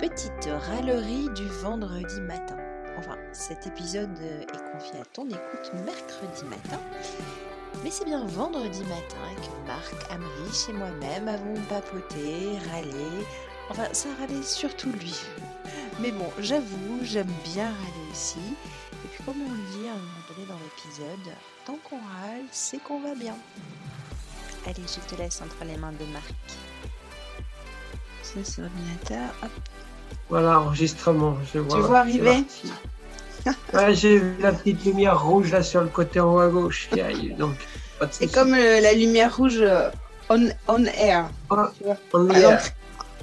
Petite râlerie du vendredi matin. Enfin, cet épisode est confié à ton écoute mercredi matin. Mais c'est bien vendredi matin que Marc, Amrich et moi-même avons papoté, râlé. Enfin, ça râlait surtout lui. Mais bon, j'avoue, j'aime bien râler aussi. Et puis comme on le dit à un moment donné dans l'épisode, tant qu'on râle, c'est qu'on va bien. Allez, je te laisse entre les mains de Marc. Ça, l'ordinateur. Voilà, enregistrement. Je vois, Tu vois arriver Ouais, j'ai vu la petite lumière rouge là sur le côté en haut à gauche. Donc, C'est comme euh, la lumière rouge euh, on, on air. Ah, on est. l'entrée.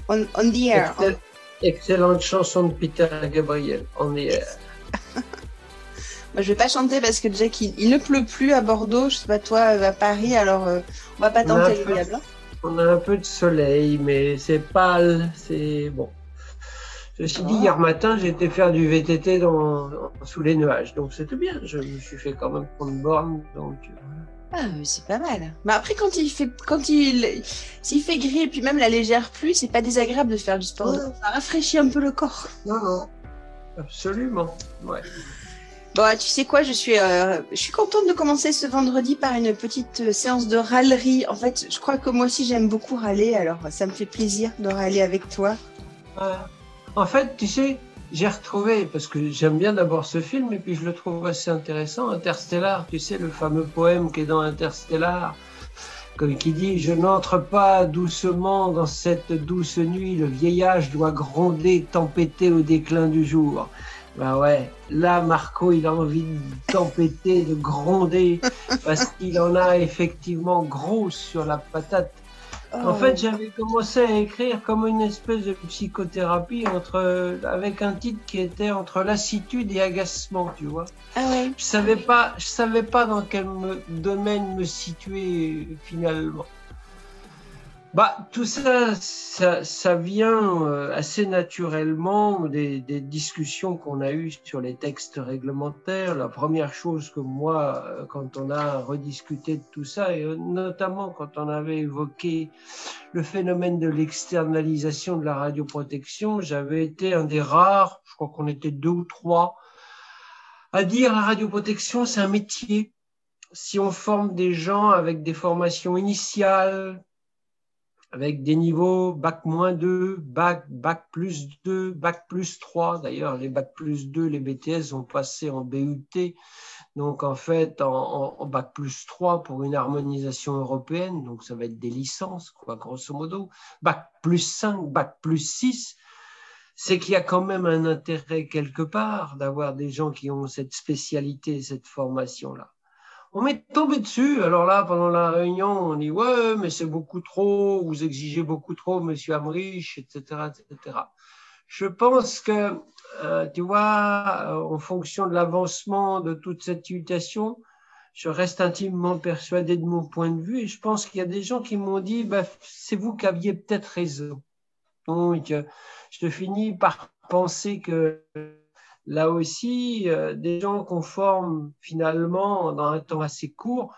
On, on the air. Excell- Excellente chanson de Peter Gabriel. On y est. Moi, je vais pas chanter parce que qu'il il ne pleut plus à Bordeaux. Je sais pas toi, à Paris, alors euh, on va pas tenter le diable. On a un peu de soleil, mais c'est pâle. C'est bon. Ceci dit, hier matin, été faire du VTT dans, sous les nuages. Donc c'était bien. Je me suis fait quand même prendre borne. Donc, euh, Ah, c'est pas mal. Mais après, quand il fait, quand il, s'il fait gris et puis même la légère pluie, c'est pas désagréable de faire du sport. Ouais. Ça rafraîchit un peu le corps. non, non. Absolument. Ouais. Bon, ah, tu sais quoi, je suis, euh, je suis contente de commencer ce vendredi par une petite euh, séance de râlerie. En fait, je crois que moi aussi j'aime beaucoup râler, alors ça me fait plaisir de râler avec toi. En fait, tu sais, j'ai retrouvé, parce que j'aime bien d'abord ce film, et puis je le trouve assez intéressant, Interstellar, tu sais, le fameux poème qui est dans Interstellar, qui dit, je n'entre pas doucement dans cette douce nuit, le vieillage doit gronder, tempêter au déclin du jour. Ben ouais, là, Marco, il a envie de tempêter, de gronder, parce qu'il en a effectivement gros sur la patate. En Oh. fait, j'avais commencé à écrire comme une espèce de psychothérapie entre, avec un titre qui était entre lassitude et agacement, tu vois. ah ouais. Je savais pas, je savais pas dans quel me- domaine me situer finalement. Bah, tout ça, ça, ça vient euh, assez naturellement des, des discussions qu'on a eues sur les textes réglementaires. La première chose que moi, euh, quand on a rediscuté de tout ça, et euh, notamment quand on avait évoqué le phénomène de l'externalisation de la radioprotection, j'avais été un des rares, je crois qu'on était deux ou trois, à dire la radioprotection, c'est un métier. Si on forme des gens avec des formations initiales, avec des niveaux bac moins 2, bac, bac plus 2, bac plus 3. D'ailleurs, les bac plus 2, les BTS ont passé en BUT. Donc, en fait, en, bac plus 3 pour une harmonisation européenne. Donc, ça va être des licences, quoi, grosso modo. Bac plus 5, bac plus 6. C'est qu'il y a quand même un intérêt quelque part d'avoir des gens qui ont cette spécialité, cette formation-là. On m'est tombé dessus. Alors là, pendant la réunion, on dit ouais, mais c'est beaucoup trop, vous exigez beaucoup trop, Monsieur Amrich, etc., etc. Je pense que, euh, tu vois, euh, en fonction de l'avancement de toute cette situation, je reste intimement persuadé de mon point de vue et je pense qu'il y a des gens qui m'ont dit, bah, c'est vous qui aviez peut-être raison. Donc, euh, je finis par penser que là aussi, euh, des gens qu'on forme finalement dans un temps assez court,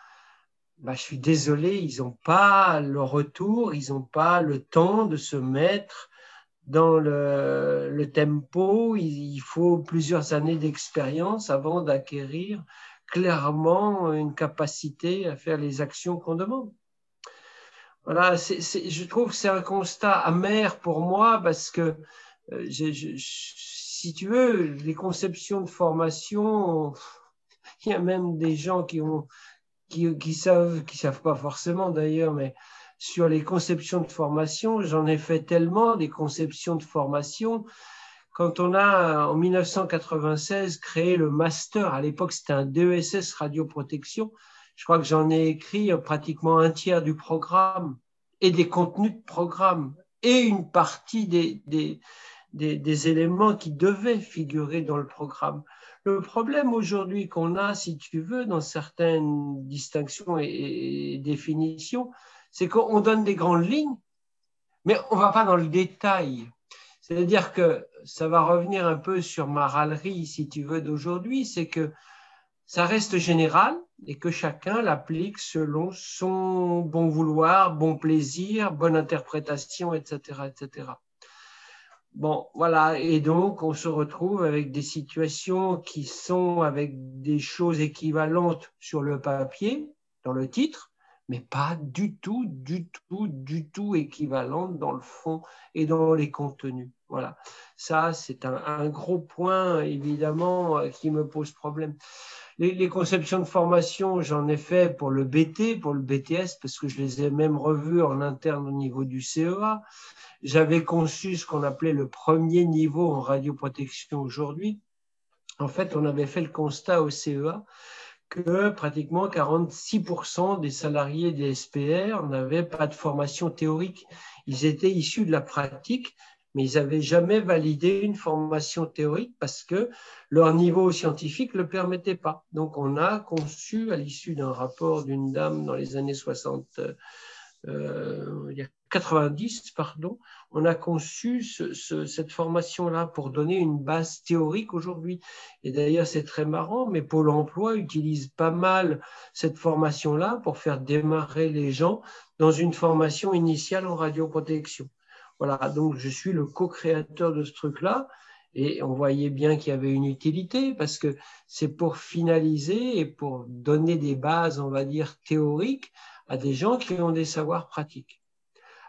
bah, je suis désolé, ils n'ont pas le retour, ils n'ont pas le temps de se mettre dans le, tempo. Il, faut plusieurs années d'expérience avant d'acquérir clairement une capacité à faire les actions qu'on demande. Voilà, je trouve que c'est un constat amer pour moi parce que euh, je, je, si tu veux, les conceptions de formation, il y a même des gens qui ont qui, savent, qui savent pas forcément d'ailleurs, mais sur les conceptions de formation, j'en ai fait tellement des conceptions de formation. Quand on a en 1996 créé le master, à l'époque c'était un DESS radioprotection, je crois que j'en ai écrit pratiquement un tiers du programme et des contenus de programme et une partie des, des, des, éléments qui devaient figurer dans le programme. Le problème aujourd'hui qu'on a, si tu veux, dans certaines distinctions et, et définitions, c'est qu'on donne des grandes lignes, mais on ne va pas dans le détail. C'est-à-dire que ça va revenir un peu sur ma râlerie, si tu veux, d'aujourd'hui, c'est que ça reste général et que chacun l'applique selon son bon vouloir, bon plaisir, bonne interprétation, etc., etc. Bon, voilà, et donc on se retrouve avec des situations qui sont avec des choses équivalentes sur le papier, dans le titre, mais pas du tout, du tout, du tout équivalentes dans le fond et dans les contenus. Voilà, ça c'est un, gros point évidemment euh, qui me pose problème. Les, les conceptions de formation, j'en ai fait pour le BT, pour le BTS, parce que je les ai même revus en interne au niveau du CEA j'avais conçu ce qu'on appelait le premier niveau en radioprotection aujourd'hui. En fait, on avait fait le constat au CEA que pratiquement 46% des salariés des SPR n'avaient pas de formation théorique. Ils étaient issus de la pratique, mais ils n'avaient jamais validé une formation théorique parce que leur niveau scientifique ne le permettait pas. Donc on a conçu, à l'issue d'un rapport d'une dame dans les années 60, euh, 90, pardon, on a conçu cette formation-là pour donner une base théorique aujourd'hui. Et d'ailleurs, c'est très marrant, mais Pôle emploi utilise pas mal cette formation-là pour faire démarrer les gens dans une formation initiale en radioprotection. Voilà, donc je suis le co-créateur de ce truc-là. Et on voyait bien qu'il y avait une utilité parce que c'est pour finaliser et pour donner des bases, on va dire, théoriques à des gens qui ont des savoirs pratiques.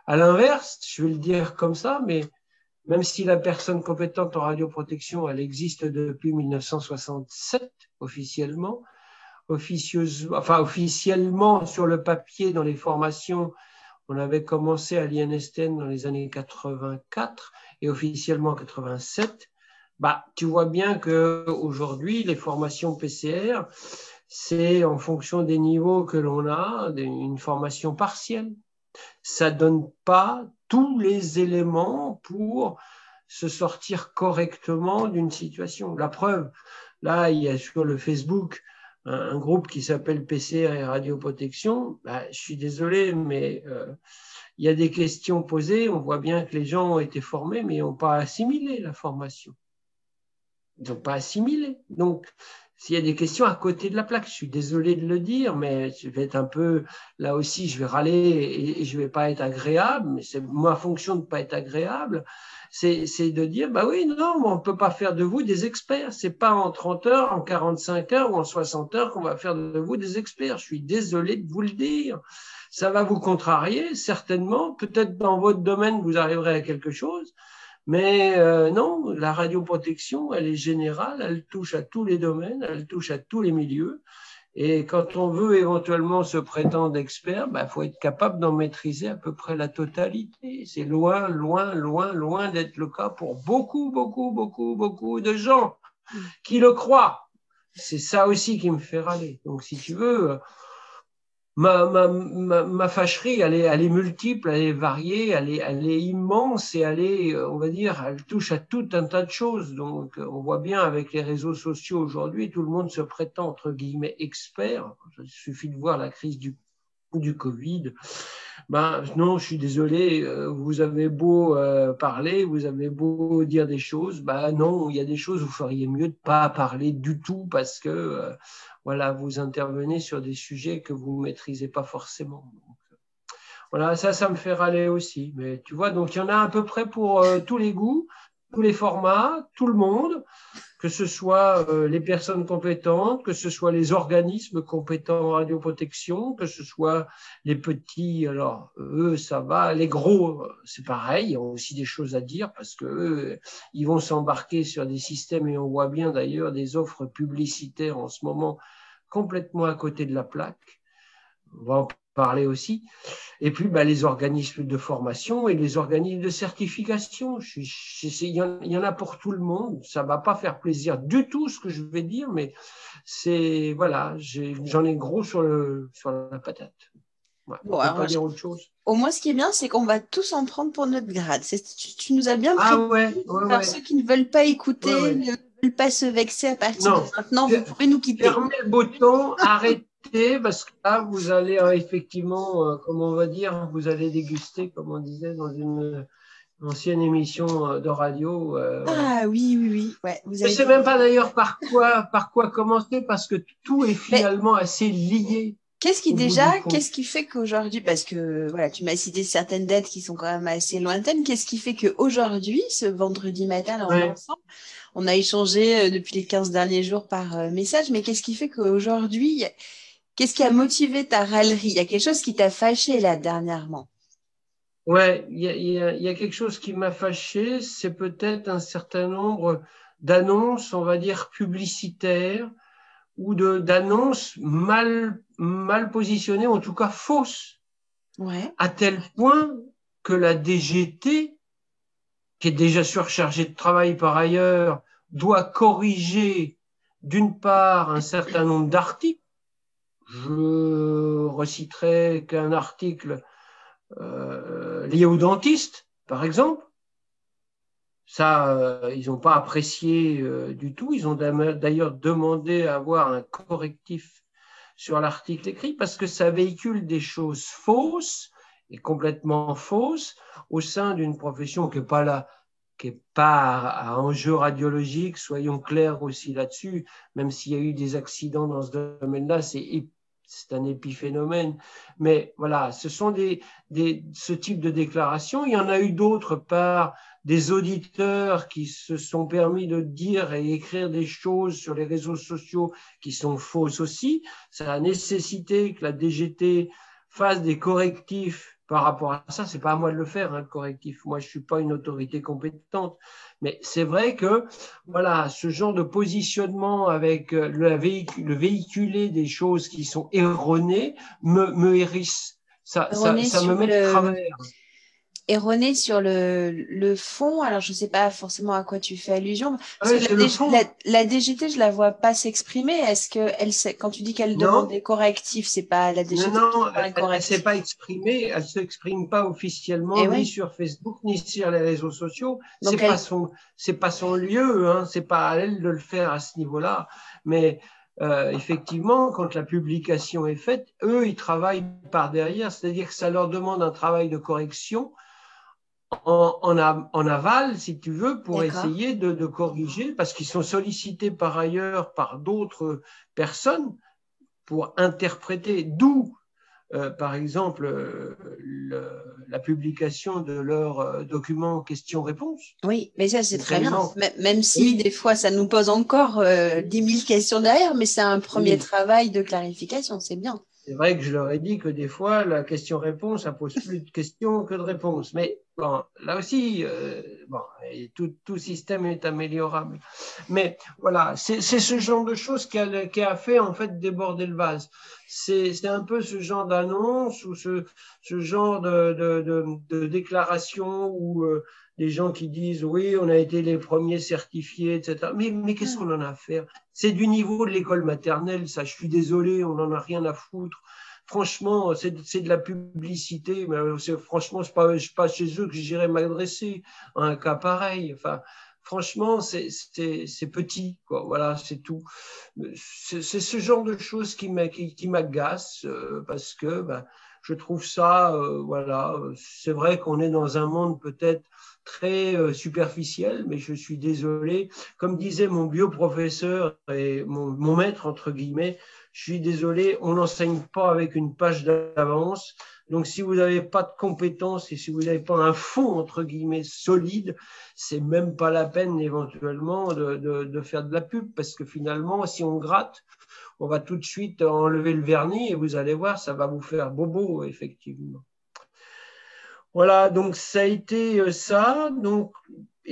À l'inverse, je vais le dire comme ça, mais même si la personne compétente en radioprotection, elle existe depuis 1967 officiellement, enfin officiellement sur le papier dans les formations, on avait commencé à l'INSTN dans les années 84 et officiellement en 87. Bah, tu vois bien que aujourd'hui, les formations PCR, c'est en fonction des niveaux que l'on a, une formation partielle ça donne pas tous les éléments pour se sortir correctement d'une situation. La preuve, là, il y a sur le Facebook un, groupe qui s'appelle PCR et radioprotection. Bah, je suis désolé, mais euh, il y a des questions posées. On voit bien que les gens ont été formés, mais n'ont pas assimilé la formation. Ils n'ont pas assimilé. Donc, s'il y a des questions à côté de la plaque. Je suis désolé de le dire, mais je vais être un peu, là aussi, je vais râler et, je vais pas être agréable, mais c'est ma fonction de ne pas être agréable. C'est de dire, bah oui, non, on peut pas faire de vous des experts. C'est pas en 30 heures, en 45 heures ou en 60 heures qu'on va faire de vous des experts. Je suis désolé de vous le dire. Ça va vous contrarier, certainement. Peut-être dans votre domaine, vous arriverez à quelque chose. Mais euh, non, la radioprotection, elle est générale, elle touche à tous les domaines, elle touche à tous les milieux. Et quand on veut éventuellement se prétendre expert, il bah, faut être capable d'en maîtriser à peu près la totalité. C'est loin, loin, loin, loin d'être le cas pour beaucoup, beaucoup, beaucoup, beaucoup de gens qui le croient. C'est ça aussi qui me fait râler. Donc, si tu veux, ma, ma, ma, fâcherie, elle est, elle est multiple, elle est variée, elle est, elle est immense et elle est, on va dire, elle touche à tout un tas de choses. Donc, on voit bien avec les réseaux sociaux aujourd'hui, tout le monde se prétend, entre guillemets, expert. Il suffit de voir la crise du, du Covid. Ben, non, je suis désolé, euh, vous avez beau euh, parler, vous avez beau dire des choses, ben non, il y a des choses où vous feriez mieux de pas parler du tout parce que euh, voilà, vous intervenez sur des sujets que vous ne maîtrisez pas forcément. voilà, ça, ça me fait râler aussi. Mais tu vois, donc il y en a à peu près pour tous les goûts, tous les formats, tout le monde, que ce soit euh, les personnes compétentes, que ce soit les organismes compétents en radioprotection, que ce soit les petits, alors eux, ça va, les gros, c'est pareil, ils ont aussi des choses à dire parce que ils vont s'embarquer sur des systèmes et on voit bien d'ailleurs des offres publicitaires en ce moment complètement à côté de la plaque. On va en parler aussi. Et puis, bah, les organismes de formation et les organismes de certification. Il y, en a pour tout le monde. Ça va pas faire plaisir du tout ce que je vais dire, mais c'est voilà, j'en ai, gros sur, le, sur la patate. pas dire autre chose? Au moins, ce qui est bien, c'est qu'on va tous en prendre pour notre grade. Tu, nous as bien pris. Ah ouais, ouais, ceux qui ne veulent pas écouter, pas se vexer à partir de maintenant. Vous pouvez nous quitter. Fermez le bouton, arrêtez, parce que là, vous allez euh, effectivement, euh, comment on va dire, vous allez déguster, comme on disait, dans une, ancienne émission de radio. ah oui, oui, oui. Ouais, vous Je ne sais même pas d'ailleurs par quoi, par quoi commencer parce que tout est finalement assez lié. Qu'est-ce qui déjà, qu'est-ce qui fait qu'aujourd'hui, parce que voilà, tu m'as cité certaines dates qui sont quand même assez lointaines, qu'est-ce qui fait qu'aujourd'hui, ce vendredi matin, là, on est ensemble, on a échangé euh, depuis les 15 derniers jours par euh, message, mais qu'est-ce qui fait qu'aujourd'hui, qu'est-ce qui a motivé ta râlerie? Il y a quelque chose qui t'a fâché là dernièrement Ouais, il y a, quelque chose qui m'a fâché, c'est peut-être un certain nombre d'annonces, on va dire publicitaires, ou d'annonces mal, mal positionnées, en tout cas fausses, ouais. à tel point que la DGT, qui est déjà surchargée de travail par ailleurs, doit corriger d'une part un certain nombre d'articles. Je reciterai qu'un article euh, lié aux dentistes, par exemple, ça, euh, ils n'ont pas apprécié euh, du tout. Ils ont d'ailleurs demandé à avoir un correctif sur l'article écrit parce que ça véhicule des choses fausses et complètement fausses au sein d'une profession qui n'est pas là, qui n'est pas à enjeu radiologique. Soyons clairs aussi là-dessus. Même s'il y a eu des accidents dans ce domaine-là, c'est c'est un épiphénomène. Mais voilà, ce sont des, ce type de déclarations. Il y en a eu d'autres par des auditeurs qui se sont permis de dire et écrire des choses sur les réseaux sociaux qui sont fausses aussi. Ça a nécessité que la DGT fasse des correctifs par rapport à ça. C'est pas à moi de le faire, hein, le correctif. Moi, je suis pas une autorité compétente. Mais c'est vrai que, voilà, ce genre de positionnement avec euh, le, véhicule, le véhiculer des choses qui sont erronées me, me hérisse. Ça, ça, ça me met de travers erroné sur le, le fond. Alors, je ne sais pas forcément à quoi tu fais allusion. Parce que la, DGT, je la vois pas s'exprimer. Est-ce que elle quand tu dis qu'elle demande des correctifs, c'est pas la DGT Non, non, elle ne s'est pas exprimée. Elle s'exprime pas officiellement eh ni sur Facebook ni sur les réseaux sociaux. C'est pas son, c'est pas son lieu. Hein. C'est pas à elle de le faire à ce niveau-là. Mais euh, effectivement, quand la publication est faite, eux, ils travaillent par derrière, c'est-à-dire que ça leur demande un travail de correction en, en, aval, si tu veux, pour essayer de, de, corriger, parce qu'ils sont sollicités par ailleurs par d'autres personnes pour interpréter, d'où, euh, par exemple, euh, le, la publication de leur euh, document questions-réponses. Oui, mais ça, c'est très bien. Même si des fois, ça nous pose encore euh, 10 000 questions derrière, mais c'est un premier travail de clarification, c'est bien. C'est vrai que je leur ai dit que des fois, la question-réponse, ça pose plus de questions que de réponses. Mais bon, là aussi, euh, bon, tout, tout, système est améliorable. Mais voilà, c'est ce genre de choses qui a, qui a, fait en fait déborder le vase. C'est un peu ce genre d'annonce ou ce, ce genre de, de, de, de déclaration où euh, des gens qui disent oui, on a été les premiers certifiés, etc. Mais, mais qu'est-ce qu'on en a à faire? C'est du niveau de l'école maternelle, ça. Je suis désolé, on n'en a rien à foutre. Franchement, c'est de la publicité, mais franchement, ce n'est pas, chez eux que j'irais m'adresser à un cas pareil. Enfin, franchement, c'est petit. Voilà, c'est tout. C'est ce genre de choses qui m'agace euh, parce que ben, je trouve ça, euh, voilà, c'est vrai qu'on est dans un monde peut-être très euh, superficiel, mais je suis désolé. Comme disait mon bioprofesseur et mon, maître, entre guillemets, je suis désolé, on n'enseigne pas avec une page d'avance. Donc, si vous n'avez pas de compétences et si vous n'avez pas un fond, entre guillemets, solide, c'est même pas la peine éventuellement de, de, faire de la pub parce que finalement, si on gratte, on va tout de suite enlever le vernis et vous allez voir, ça va vous faire bobo, effectivement. Voilà, donc ça a été euh, ça. Donc,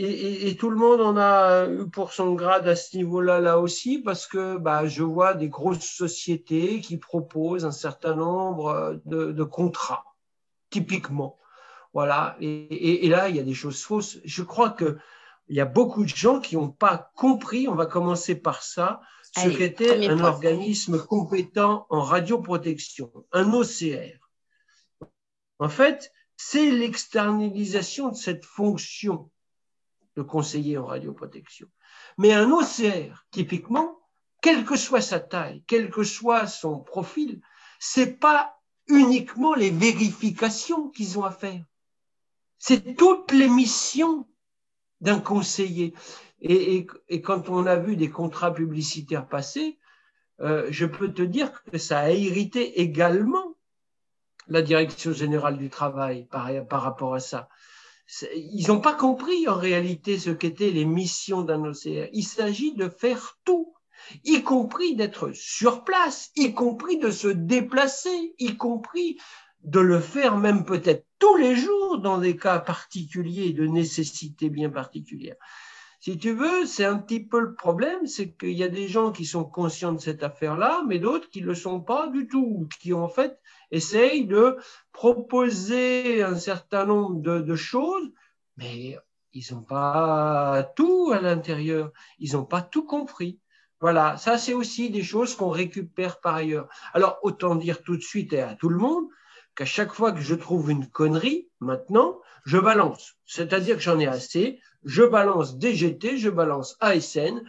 et, tout le monde en a eu pour son grade à ce niveau-là, là aussi, parce que bah, je vois des grosses sociétés qui proposent un certain nombre euh, de, contrats, typiquement. Voilà, et, là, il y a des choses fausses. Je crois qu'il y a beaucoup de gens qui n'ont pas compris, on va commencer par ça, ce qu'était un organisme compétent en radioprotection, un OCR. En fait, c'est l'externalisation de cette fonction de conseiller en radioprotection. Mais un OCR, typiquement, quelle que soit sa taille, quel que soit son profil, c'est pas uniquement les vérifications qu'ils ont à faire. C'est toutes les missions d'un conseiller. Et, quand on a vu des contrats publicitaires passer, euh, je peux te dire que ça a irrité également la direction générale du travail par rapport à ça. Ils n'ont pas compris en réalité ce qu'étaient les missions d'un OCR. Il s'agit de faire tout, y compris d'être sur place, y compris de se déplacer, y compris de le faire même peut-être tous les jours dans des cas particuliers de nécessité bien particulière. Si tu veux, c'est un petit peu le problème, c'est qu'il y a des gens qui sont conscients de cette affaire-là, mais d'autres qui ne le sont pas du tout, qui en fait essayent de proposer un certain nombre de, choses, mais ils n'ont pas tout à l'intérieur, ils n'ont pas tout compris. Voilà, ça c'est aussi des choses qu'on récupère par ailleurs. Alors autant dire tout de suite et à tout le monde qu'à chaque fois que je trouve une connerie, maintenant, je balance. C'est-à-dire que j'en ai assez, je balance DGT, je balance ASN,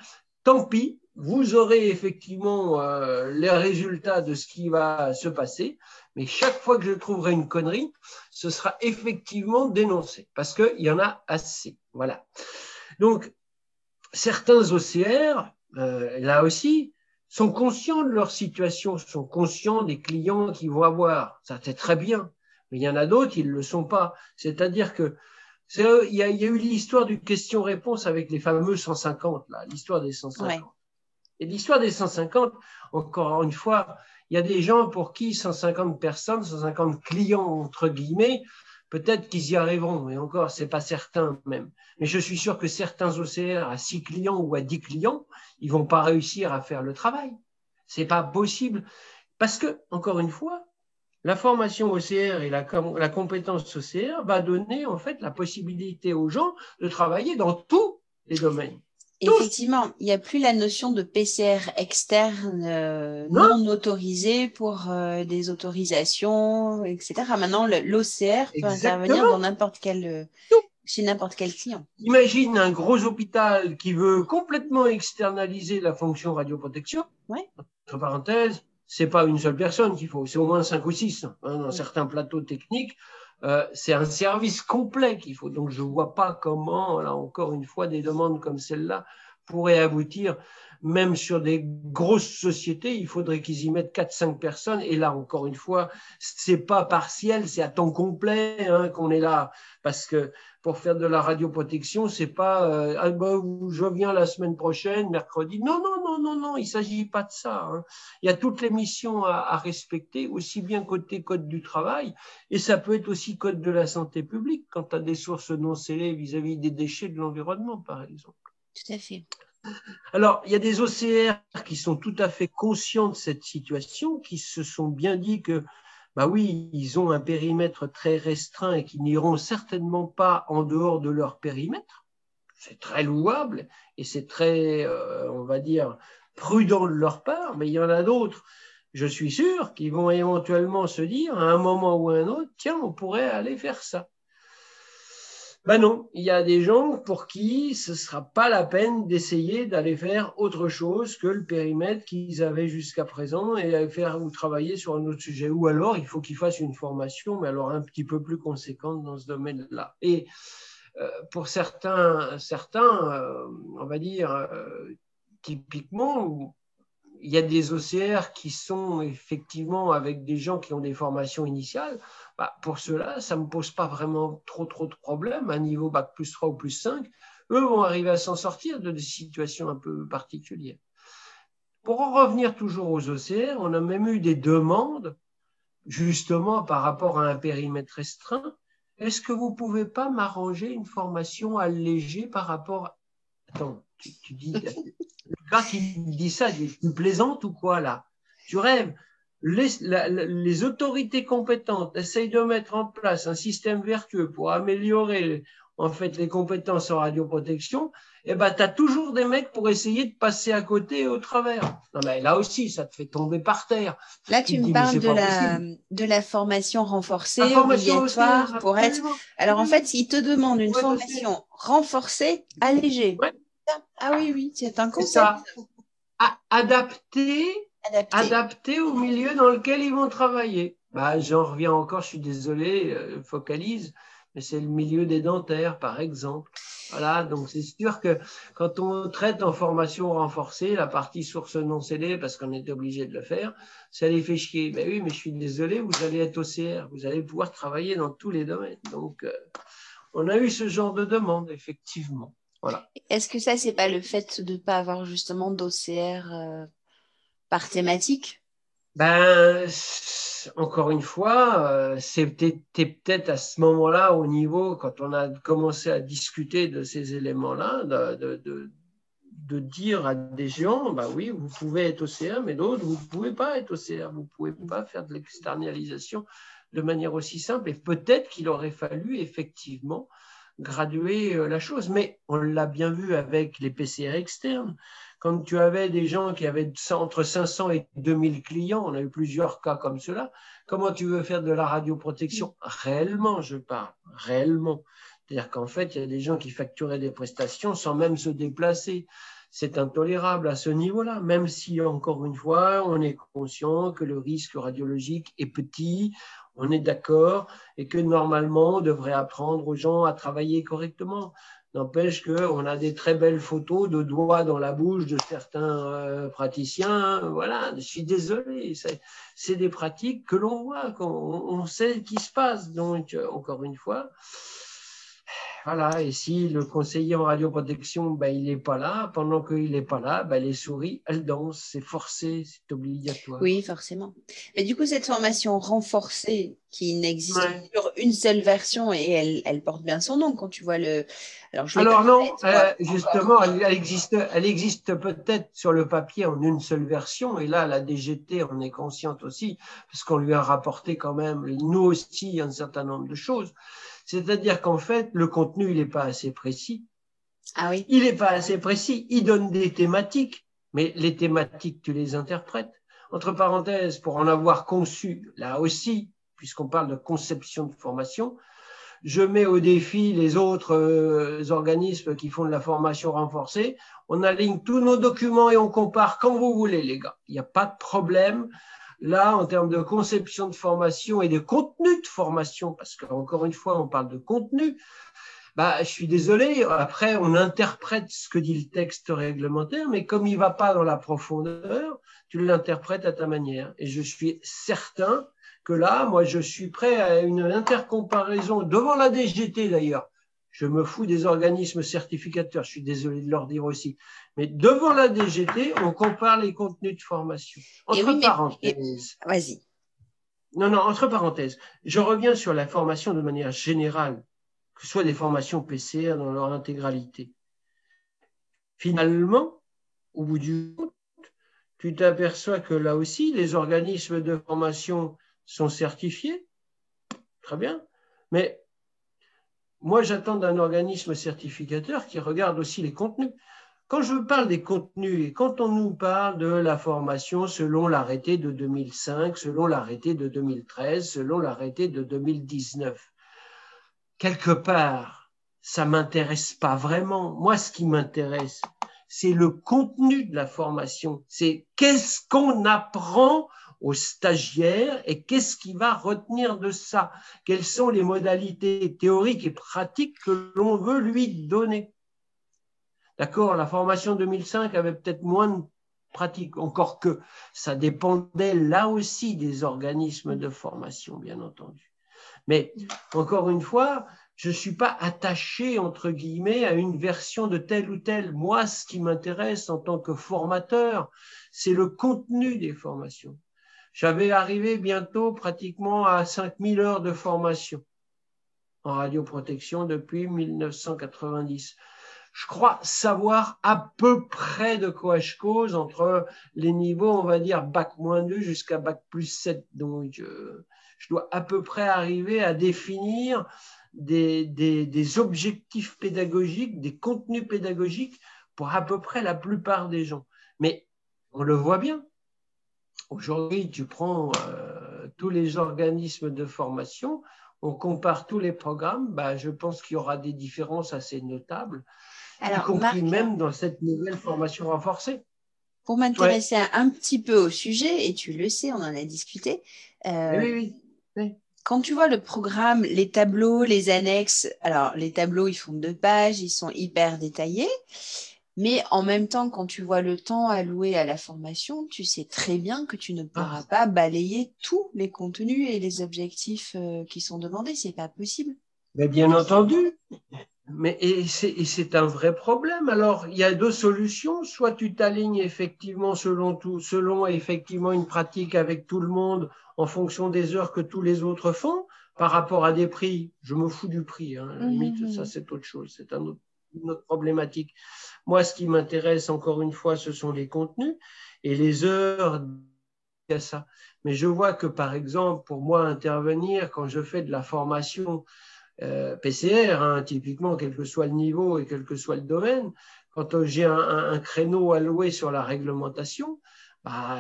tant pis, vous aurez effectivement euh, les résultats de ce qui va se passer, mais chaque fois que je trouverai une connerie, ce sera effectivement dénoncé, parce qu'il y en a assez. Voilà. Donc, certains OCR, euh, là aussi, sont conscients de leur situation, sont conscients des clients qu'ils vont avoir. Ça, c'est très bien. Mais il y en a d'autres, ils ne le sont pas. C'est-à-dire que il y, a, eu l'histoire du question-réponse avec les fameux 150, là, l'histoire des 150. Et l'histoire des 150, encore une fois, il y a des gens pour qui 150 personnes, 150 clients, entre guillemets, peut-être qu'ils y arriveront, et encore, c'est pas certain même. Mais je suis sûr que certains OCR à 6 clients ou à 10 clients, ils vont pas réussir à faire le travail. C'est pas possible. Parce que, encore une fois, la formation OCR et la, la, compétence OCR va donner en fait la possibilité aux gens de travailler dans tous les domaines. Effectivement, il n'y a plus la notion de PCR externe euh, non, autorisé pour euh, des autorisations, etc. Maintenant, l'OCR peut intervenir dans n'importe quel euh, chez n'importe quel client. Imagine un gros hôpital qui veut complètement externaliser la fonction radioprotection. Ouais. Entre parenthèses, c'est pas une seule personne qu'il faut, c'est au moins cinq ou six hein, dans certains plateaux techniques. Euh, c'est un service complet qu'il faut. Donc je vois pas comment, là encore une fois, des demandes comme celle-là pourraient aboutir. Même sur des grosses sociétés, il faudrait qu'ils y mettent 4-5 personnes. Et là, encore une fois, c'est pas partiel, c'est à temps complet hein, qu'on est là. Parce que pour faire de la radioprotection, c'est pas euh, ah ben, je viens la semaine prochaine, mercredi. Non, non, non, non, non, il s'agit pas de ça. Hein. Il y a toutes les missions à, respecter, aussi bien côté code du travail, et ça peut être aussi code de la santé publique quand tu des sources non scellées vis-à-vis des déchets de l'environnement, par exemple. Tout à fait. Alors, il y a des OCR qui sont tout à fait conscients de cette situation, qui se sont bien dit que bah oui, ils ont un périmètre très restreint et qui n'iront certainement pas en dehors de leur périmètre. C'est très louable et c'est très, euh, on va dire, prudent de leur part, mais il y en a d'autres, je suis sûr, qui vont éventuellement se dire à un moment ou à un autre, tiens, on pourrait aller faire ça. Ben non, il y a des gens pour qui ce ne sera pas la peine d'essayer d'aller faire autre chose que le périmètre qu'ils avaient jusqu'à présent et faire ou travailler sur un autre sujet. Ou alors, il faut qu'ils fassent une formation, mais alors un petit peu plus conséquente dans ce domaine-là. Et euh, pour certains, certains euh, on va dire, euh, typiquement, il y a des OCR qui sont effectivement avec des gens qui ont des formations initiales. Bah, pour cela, ça ne me pose pas vraiment trop, trop de problèmes. À niveau bac plus 3 ou plus 5, eux vont arriver à s'en sortir de des situations un peu particulières. Pour en revenir toujours aux OCR, on a même eu des demandes, justement par rapport à un périmètre restreint. Est-ce que vous ne pouvez pas m'arranger une formation allégée par rapport. Attends, tu, dis... Gars qui dit ça, tu plaisantes ou quoi là? Tu rêves? Les, autorités compétentes essayent de mettre en place un système vertueux pour améliorer en fait les compétences en radioprotection, et eh ben tu as toujours des mecs pour essayer de passer à côté et au travers. Non mais là aussi ça te fait tomber par terre. Là tu, me parles de la de la formation renforcée obligatoire pour être Alors en fait, ils te demandent une formation renforcée allégée. Ah oui oui, c'est un concept. Ça. Adapté adapté. au milieu dans lequel ils vont travailler. Bah, J'en reviens encore, je suis désolé, euh, focalise, mais c'est le milieu des dentaires, par exemple. Voilà, donc c'est sûr que quand on traite en formation renforcée la partie source non scellée, parce qu'on est obligé de le faire, ça les fait chier. Ben oui, mais je suis désolé, vous allez être OCR, vous allez pouvoir travailler dans tous les domaines. Donc, euh, on a eu ce genre de demande, effectivement. Voilà. Est-ce que ça, c'est pas le fait de ne pas avoir justement d'OCR euh, par thématique? Ben, encore une fois, euh, c'était peut-être à ce moment-là, au niveau, quand on a commencé à discuter de ces éléments-là, de, de, de, dire à des gens, bah oui, vous pouvez être OCR, mais d'autres, vous ne pouvez pas être OCR, vous ne pouvez pas faire de l'externalisation de manière aussi simple. Et peut-être qu'il aurait fallu effectivement graduer euh, la chose. Mais on l'a bien vu avec les PCR externes. Quand tu avais des gens qui avaient entre 500 et 2000 clients, on a eu plusieurs cas comme cela, comment tu veux faire de la radioprotection? Réellement, je parle, réellement. C'est-à-dire qu'en fait, il y a des gens qui facturaient des prestations sans même se déplacer. C'est intolérable à ce niveau-là, même si, encore une fois, on est conscient que le risque radiologique est petit, on est d'accord, et que normalement, on devrait apprendre aux gens à travailler correctement. N'empêche qu'on a des très belles photos de doigts dans la bouche de certains euh, praticiens. Voilà, je suis désolé. C'est des pratiques que l'on voit, qu'on on sait ce qui se passe. Donc, encore une fois, voilà, et si le conseiller en radioprotection, ben, il n'est pas là, pendant qu'il n'est pas là, ben, les souris, elles dansent, c'est forcé, c'est obligatoire. Oui, forcément. Mais du coup, cette formation renforcée qui n'existe sur une seule version et elle, elle, porte bien son nom quand tu vois le. Alors, non, euh, justement, elle, existe, elle existe peut-être sur le papier en une seule version et là, la DGT en est consciente aussi parce qu'on lui a rapporté quand même, nous aussi, un certain nombre de choses. C'est-à-dire qu'en fait, le contenu, il n'est pas assez précis. Ah oui. Il n'est pas assez précis. Il donne des thématiques, mais les thématiques, tu les interprètes. Entre parenthèses, pour en avoir conçu, là aussi, puisqu'on parle de conception de formation, je mets au défi les autres euh, organismes qui font de la formation renforcée. On aligne tous nos documents et on compare quand vous voulez, les gars. Il n'y a pas de problème. Là, en termes de conception de formation et de contenu de formation, parce qu'encore une fois, on parle de contenu, bah, je suis désolé, après, on interprète ce que dit le texte réglementaire, mais comme il ne va pas dans la profondeur, tu l'interprètes à ta manière. Et je suis certain que là, moi, je suis prêt à une intercomparaison devant la DGT d'ailleurs je me fous des organismes certificateurs, je suis désolé de leur dire aussi. Mais devant la DGT, on compare les contenus de formation. Entre parenthèses. Vas-y. Non, non, entre parenthèses. Je reviens sur la formation de manière générale, que ce soit des formations PCR dans leur intégralité. Finalement, au bout du compte, tu t'aperçois que là aussi, les organismes de formation sont certifiés. Très bien. Mais moi, j'attends d'un organisme certificateur qui regarde aussi les contenus. Quand je parle des contenus et quand on nous parle de la formation selon l'arrêté de 2005, selon l'arrêté de 2013, selon l'arrêté de 2019, quelque part, ça m'intéresse pas vraiment. Moi, ce qui m'intéresse, c'est le contenu de la formation. C'est qu'est-ce qu'on apprend aux stagiaires et qu'est-ce qu'il va retenir de ça? Quelles sont les modalités théoriques et pratiques que l'on veut lui donner? D'accord, la formation 2005 avait peut-être moins de pratiques, encore que ça dépendait là aussi des organismes de formation, bien entendu. Mais encore une fois, je ne suis pas attaché, entre guillemets, à une version de telle ou telle. Moi, ce qui m'intéresse en tant que formateur, c'est le contenu des formations. J'avais arrivé bientôt pratiquement à 5000 heures de formation en radioprotection depuis 1990. Je crois savoir à peu près de quoi je cause entre les niveaux, on va dire, bac moins 2 jusqu'à bac plus 7. Donc, je, dois à peu près arriver à définir des, des objectifs pédagogiques, des contenus pédagogiques pour à peu près la plupart des gens. Mais on le voit bien, Aujourd'hui, tu prends euh, tous les organismes de formation, on compare tous les programmes, bah, je pense qu'il y aura des différences assez notables, y compris même dans cette nouvelle formation renforcée. Pour m'intéresser un petit peu au sujet, et tu le sais, on en a discuté. Euh, oui, oui, quand tu vois le programme, les tableaux, les annexes, alors les tableaux, ils font deux pages, ils sont hyper détaillés. Mais en même temps, quand tu vois le temps alloué à la formation, tu sais très bien que tu ne pourras pas balayer tous les contenus et les objectifs euh, qui sont demandés. C'est pas possible. Mais bien entendu. Mais et c'est un vrai problème. Alors, il y a deux solutions. Soit tu t'alignes effectivement selon tout, selon effectivement une pratique avec tout le monde en fonction des heures que tous les autres font par rapport à des prix. Je me fous du prix. Hein. Mmh, limite, mmh, ça mmh. c'est autre chose. C'est un autre, une autre problématique. Moi, ce qui m'intéresse encore une fois, ce sont les contenus et les heures à ça. Mais je vois que par exemple, pour moi intervenir quand je fais de la formation euh, PCR, hein, typiquement, quel que soit le niveau et quel que soit le domaine, quand j'ai un, créneau alloué sur la réglementation, bah,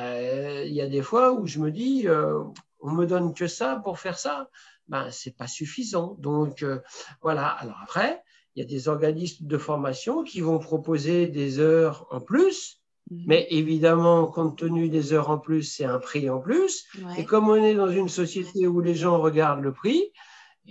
il y a des fois où je me dis, euh, on me donne que ça pour faire ça, ben c'est pas suffisant. Donc euh, voilà. Alors après, il y a des organismes de formation qui vont proposer des heures en plus. Mhm. Mais évidemment, compte tenu des heures en plus, c'est un prix en plus. Et comme on est dans une société où les gens regardent le prix,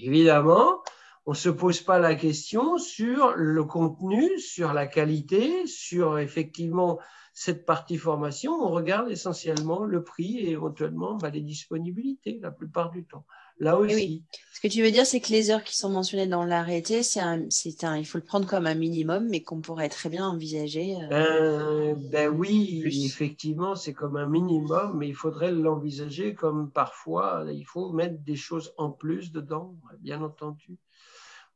Évidemment, on ne se pose pas la question sur le contenu, sur la qualité, sur effectivement cette partie formation. On regarde essentiellement le prix et éventuellement bah, les disponibilités la plupart du temps. Là aussi. Oui. Ce que tu veux dire, c'est que les heures qui sont mentionnées dans l'arrêté, c'est il faut le prendre comme un minimum, mais qu'on pourrait très bien envisager. Euh, ben, ben, oui, effectivement, c'est comme un minimum, mais il faudrait l'envisager comme parfois, il faut mettre des choses en plus dedans, bien entendu.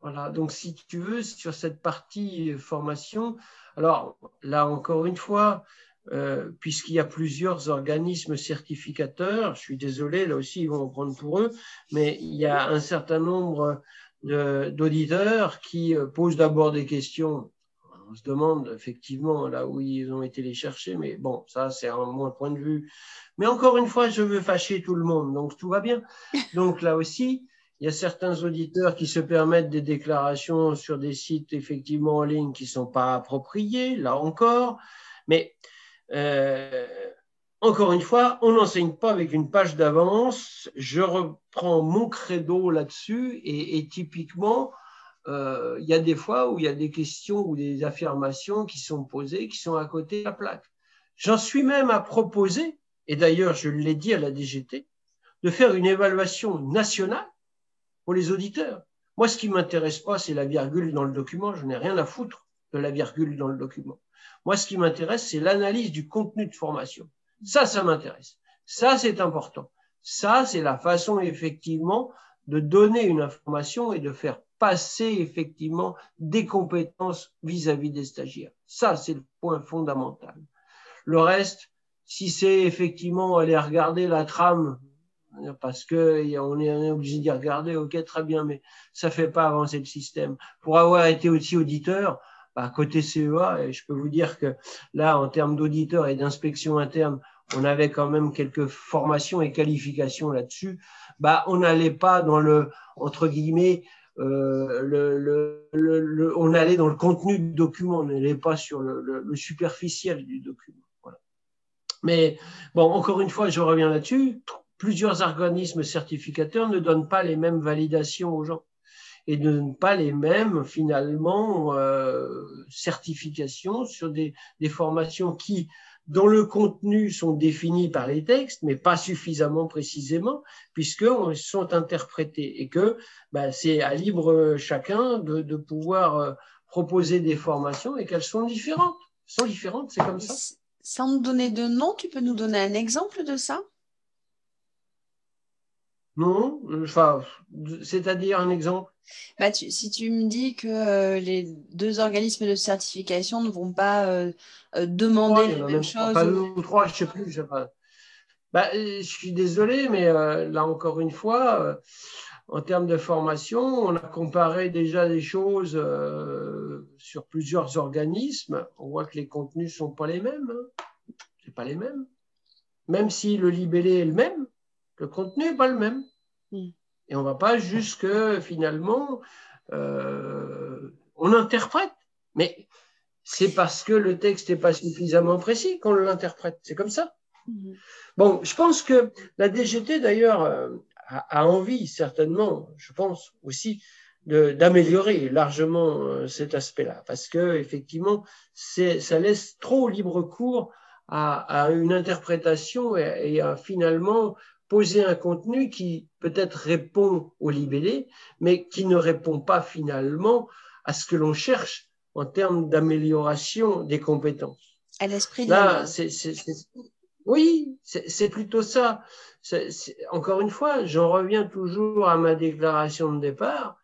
Voilà. Donc, si tu veux, sur cette partie formation, alors là encore une fois, euh, puisqu'il y a plusieurs organismes certificateurs. Je suis désolé, là aussi, ils vont en prendre pour eux, mais il y a un certain nombre d'auditeurs qui euh, posent d'abord des questions. On se demande effectivement là où ils ont été les chercher, mais bon, ça c'est un mon point de vue. Mais encore une fois, je veux fâcher tout le monde, donc tout va bien. Donc là aussi, il y a certains auditeurs qui se permettent des déclarations sur des sites effectivement en ligne qui ne sont pas appropriés, là encore. Mais euh, encore une fois, on n'enseigne pas avec une page d'avance. Je reprends mon credo là-dessus et, typiquement, euh, il y a des fois où il y a des questions ou des affirmations qui sont posées qui sont à côté de la plaque. J'en suis même à proposer, et d'ailleurs je l'ai dit à la DGT, de faire une évaluation nationale pour les auditeurs. Moi, ce qui m'intéresse pas, c'est la virgule dans le document. Je n'ai rien à foutre de la virgule dans le document. Moi, ce qui m'intéresse, c'est l'analyse du contenu de formation. Ça, ça m'intéresse. Ça, c'est important. Ça, c'est la façon, effectivement, de donner une information et de faire passer, effectivement, des compétences vis-à-vis des stagiaires. Ça, c'est le point fondamental. Le reste, si c'est effectivement aller regarder la trame, parce que on est obligé d'y regarder, ok, très bien, mais ça fait pas avancer le système. Pour avoir été aussi auditeur, bah, côté CEA, et je peux vous dire que là, en termes d'auditeurs et d'inspection interne, on avait quand même quelques formations et qualifications là-dessus. Bah, on n'allait pas dans le, entre guillemets, euh, le, le, le, on allait dans le contenu du document, on n'allait pas sur le, superficiel du document. Voilà. Mais bon, encore une fois, je reviens là-dessus. Plusieurs organismes certificateurs ne donnent pas les mêmes validations aux gens et ne pas les mêmes finalement euh, certifications sur des, des, formations qui, dont le contenu sont définis par les textes, mais pas suffisamment précisément, puisqu'ils sont interprétés et que bah, c'est à libre chacun de, de pouvoir euh, proposer des formations et qu'elles sont différentes. sont différentes, c'est comme ça. Sans nous donner de nom, tu peux nous donner un exemple de ça? Non, enfin, c'est-à-dire un exemple. Bah, si tu me dis que euh, les deux organismes de certification ne vont pas euh, euh, demander les mêmes choses. Pas deux ou trois, je ne sais plus. Je, sais pas. Bah, je suis désolé, mais là encore une fois, en termes de formation, on a comparé déjà des choses sur plusieurs organismes. On voit que les contenus ne sont pas les mêmes. Hein. C'est pas les mêmes. Même si le libellé est le même, le contenu n'est pas le même. Mm. Et on ne va pas jusque finalement, euh, on interprète. Mais c'est parce que le texte n'est pas suffisamment précis qu'on l'interprète. C'est comme ça. Mm-hmm. Bon, je pense que la DGT, d'ailleurs, euh, a, envie, certainement, je pense aussi, d'améliorer largement euh, cet aspect-là, parce que effectivement, ça laisse trop libre cours à, une interprétation et, à finalement poser un contenu qui peut-être répond au libellé, mais qui ne répond pas finalement à ce que l'on cherche en termes d'amélioration des compétences. À l'esprit Là, c'est, oui, c'est plutôt ça. encore une fois, j'en reviens toujours à ma déclaration de départ.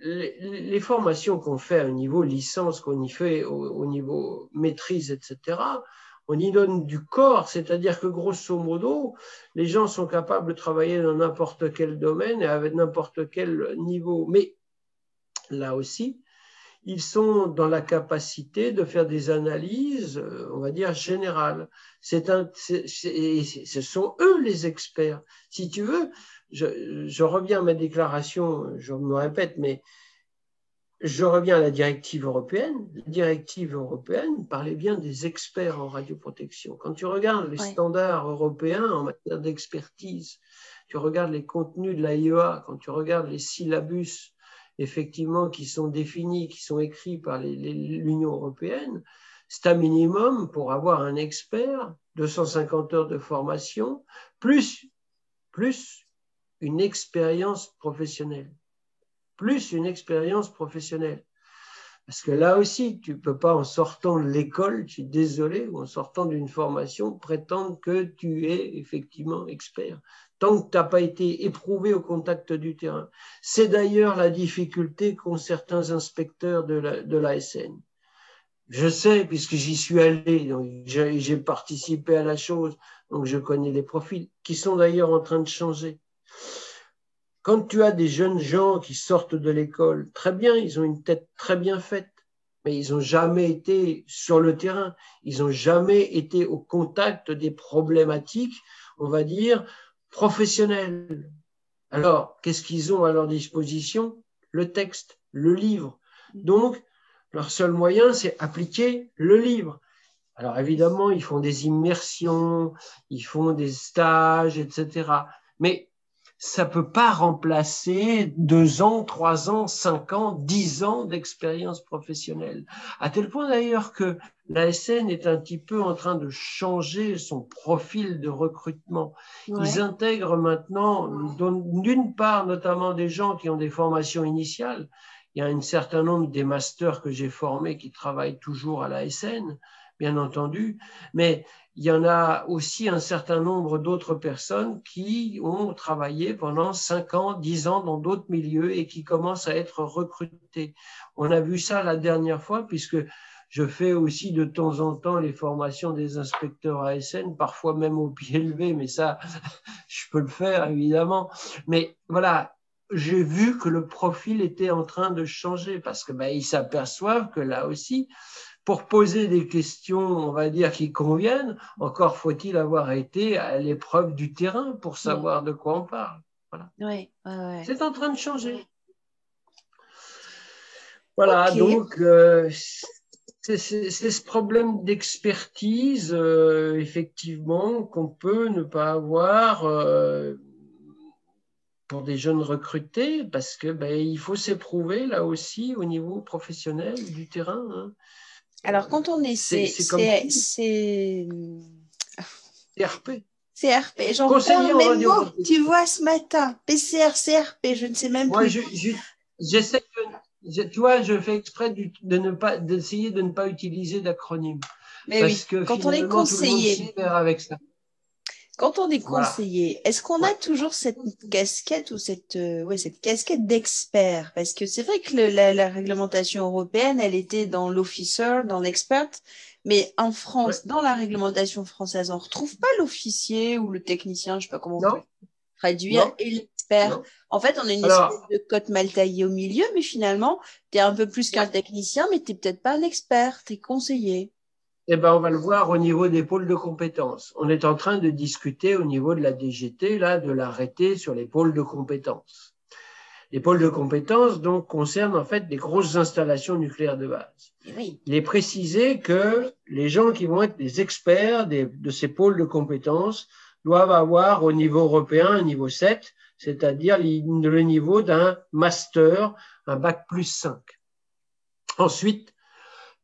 Les, formations qu'on fait au niveau licence, qu'on y fait au, niveau maîtrise, etc., on y donne du corps, c'est-à-dire que grosso modo, les gens sont capables de travailler dans n'importe quel domaine et avec n'importe quel niveau. Mais là aussi, ils sont dans la capacité de faire des analyses, euh, on va dire, générales. C'est un, ce sont eux les experts. Si tu veux, je, je, reviens à ma déclaration, je me répète, mais je reviens à la directive européenne. La directive européenne parlait bien des experts en radioprotection. Quand tu regardes les standards européens en matière d'expertise, tu regardes les contenus de l'AIEA, quand tu regardes les syllabus effectivement qui sont définis, qui sont écrits par l'Union européenne, c'est un minimum pour avoir un expert, 250 heures de formation, plus, plus une expérience professionnelle. Plus une expérience professionnelle. Parce que là aussi, tu ne peux pas, en sortant de l'école, je suis désolé, ou en sortant d'une formation, prétendre que tu es effectivement expert tant que tu n'as pas été éprouvé au contact du terrain. C'est d'ailleurs la difficulté qu'ont certains inspecteurs de l'ASN. je sais, puisque j'y suis allé, j'ai participé à la chose, donc je connais les profils, qui sont d'ailleurs en train de changer. Quand tu as des jeunes gens qui sortent de l'école, très bien, ils ont une tête très bien faite, mais ils n'ont jamais été sur le terrain, ils n'ont jamais été au contact des problématiques, on va dire, professionnels. Alors, qu'est-ce qu'ils ont à leur disposition? Le texte, le livre. Donc, leur seul moyen, c'est appliquer le livre. Alors, évidemment, ils font des immersions, ils font des stages, etc. Mais ça peut pas remplacer deux ans, trois ans, cinq ans, dix ans d'expérience professionnelle. À tel point d'ailleurs que la SN est un petit peu en train de changer son profil de recrutement. Ils intègrent maintenant, d'une part, notamment des gens qui ont des formations initiales. Il y a un certain nombre des masters que j'ai formés qui travaillent toujours à la SN, bien entendu, mais il y en a aussi un certain nombre d'autres personnes qui ont travaillé pendant 5 ans, 10 ans dans d'autres milieux et qui commencent à être recrutées. On a vu ça la dernière fois puisque je fais aussi de temps en temps les formations des inspecteurs ASN, parfois même au pied levé, mais ça, je peux le faire évidemment. Mais voilà, j'ai vu que le profil était en train de changer parce que ben, ils s'aperçoivent que là aussi, pour poser des questions, on va dire, qui conviennent, encore faut-il avoir été à l'épreuve du terrain pour savoir de quoi on parle. Voilà. C'est en train de changer. Voilà, donc euh, c'est ce problème d'expertise, euh, effectivement, qu'on peut ne pas avoir euh, pour des jeunes recrutés, parce que ben, il faut s'éprouver là aussi au niveau professionnel du terrain. Hein. Alors, quand on est. C'est C'est. CRP. CRP, j'en parle même mots, tu vois, ce matin. PCR, CRP, je ne sais même Moi, plus. J'essaie je, tu vois, je fais exprès de ne pas, d'essayer de ne pas utiliser d'acronyme. Mais parce oui, que quand on est conseiller. avec ça. Quand on est conseiller, est-ce qu'on a toujours cette casquette ou cette, euh, ouais, cette casquette d'expert? Parce que c'est vrai que la, réglementation européenne, elle était dans l'officer, dans l'expert, mais en France, dans la réglementation française, on retrouve pas l'officier ou le technicien, je sais pas comment on peut traduire, et l'expert. En fait, on a une espèce de cote mal taillée au milieu, mais finalement, tu es un peu plus qu'un technicien, mais tu n'es peut-être pas un expert, tu es conseiller. Eh ben, on va le voir au niveau des pôles de compétences. On est en train de discuter au niveau de la DGT, là, de l'arrêter sur les pôles de compétences. Les pôles de compétences, donc, concernent en fait des grosses installations nucléaires de base. Eh Il est précisé que les gens qui vont être des experts de ces pôles de compétences doivent avoir au niveau européen un niveau 7, c'est-à-dire le niveau d'un master, un bac plus 5. Ensuite,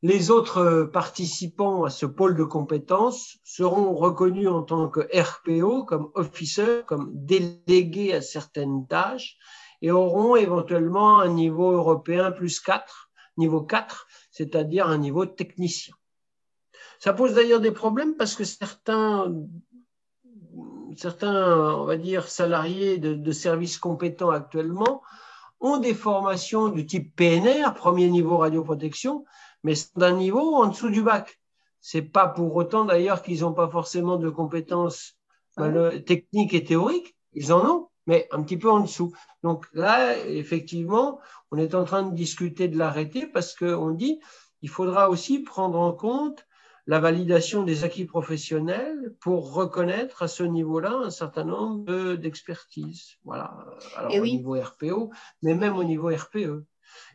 les autres participants à ce pôle de compétences seront reconnus en tant que RPO, comme officer, comme délégués à certaines tâches, et auront éventuellement un niveau européen plus 4, niveau 4, c'est-à-dire un niveau technicien. Ça pose d'ailleurs des problèmes parce que certains, certains on va dire, salariés de, de services compétents actuellement ont des formations du type PNR, premier niveau radioprotection, mais d'un niveau en dessous du bac. C'est pas pour autant d'ailleurs qu'ils n'ont pas forcément de compétences techniques et théoriques. Ils en ont, mais un petit peu en dessous. Donc là, effectivement, on est en train de discuter de l'arrêté parce qu'on dit il faudra aussi prendre en compte la validation des acquis professionnels pour reconnaître à ce niveau-là un certain nombre d'expertises. voilà. Alors au niveau RPO, mais même au niveau RPE.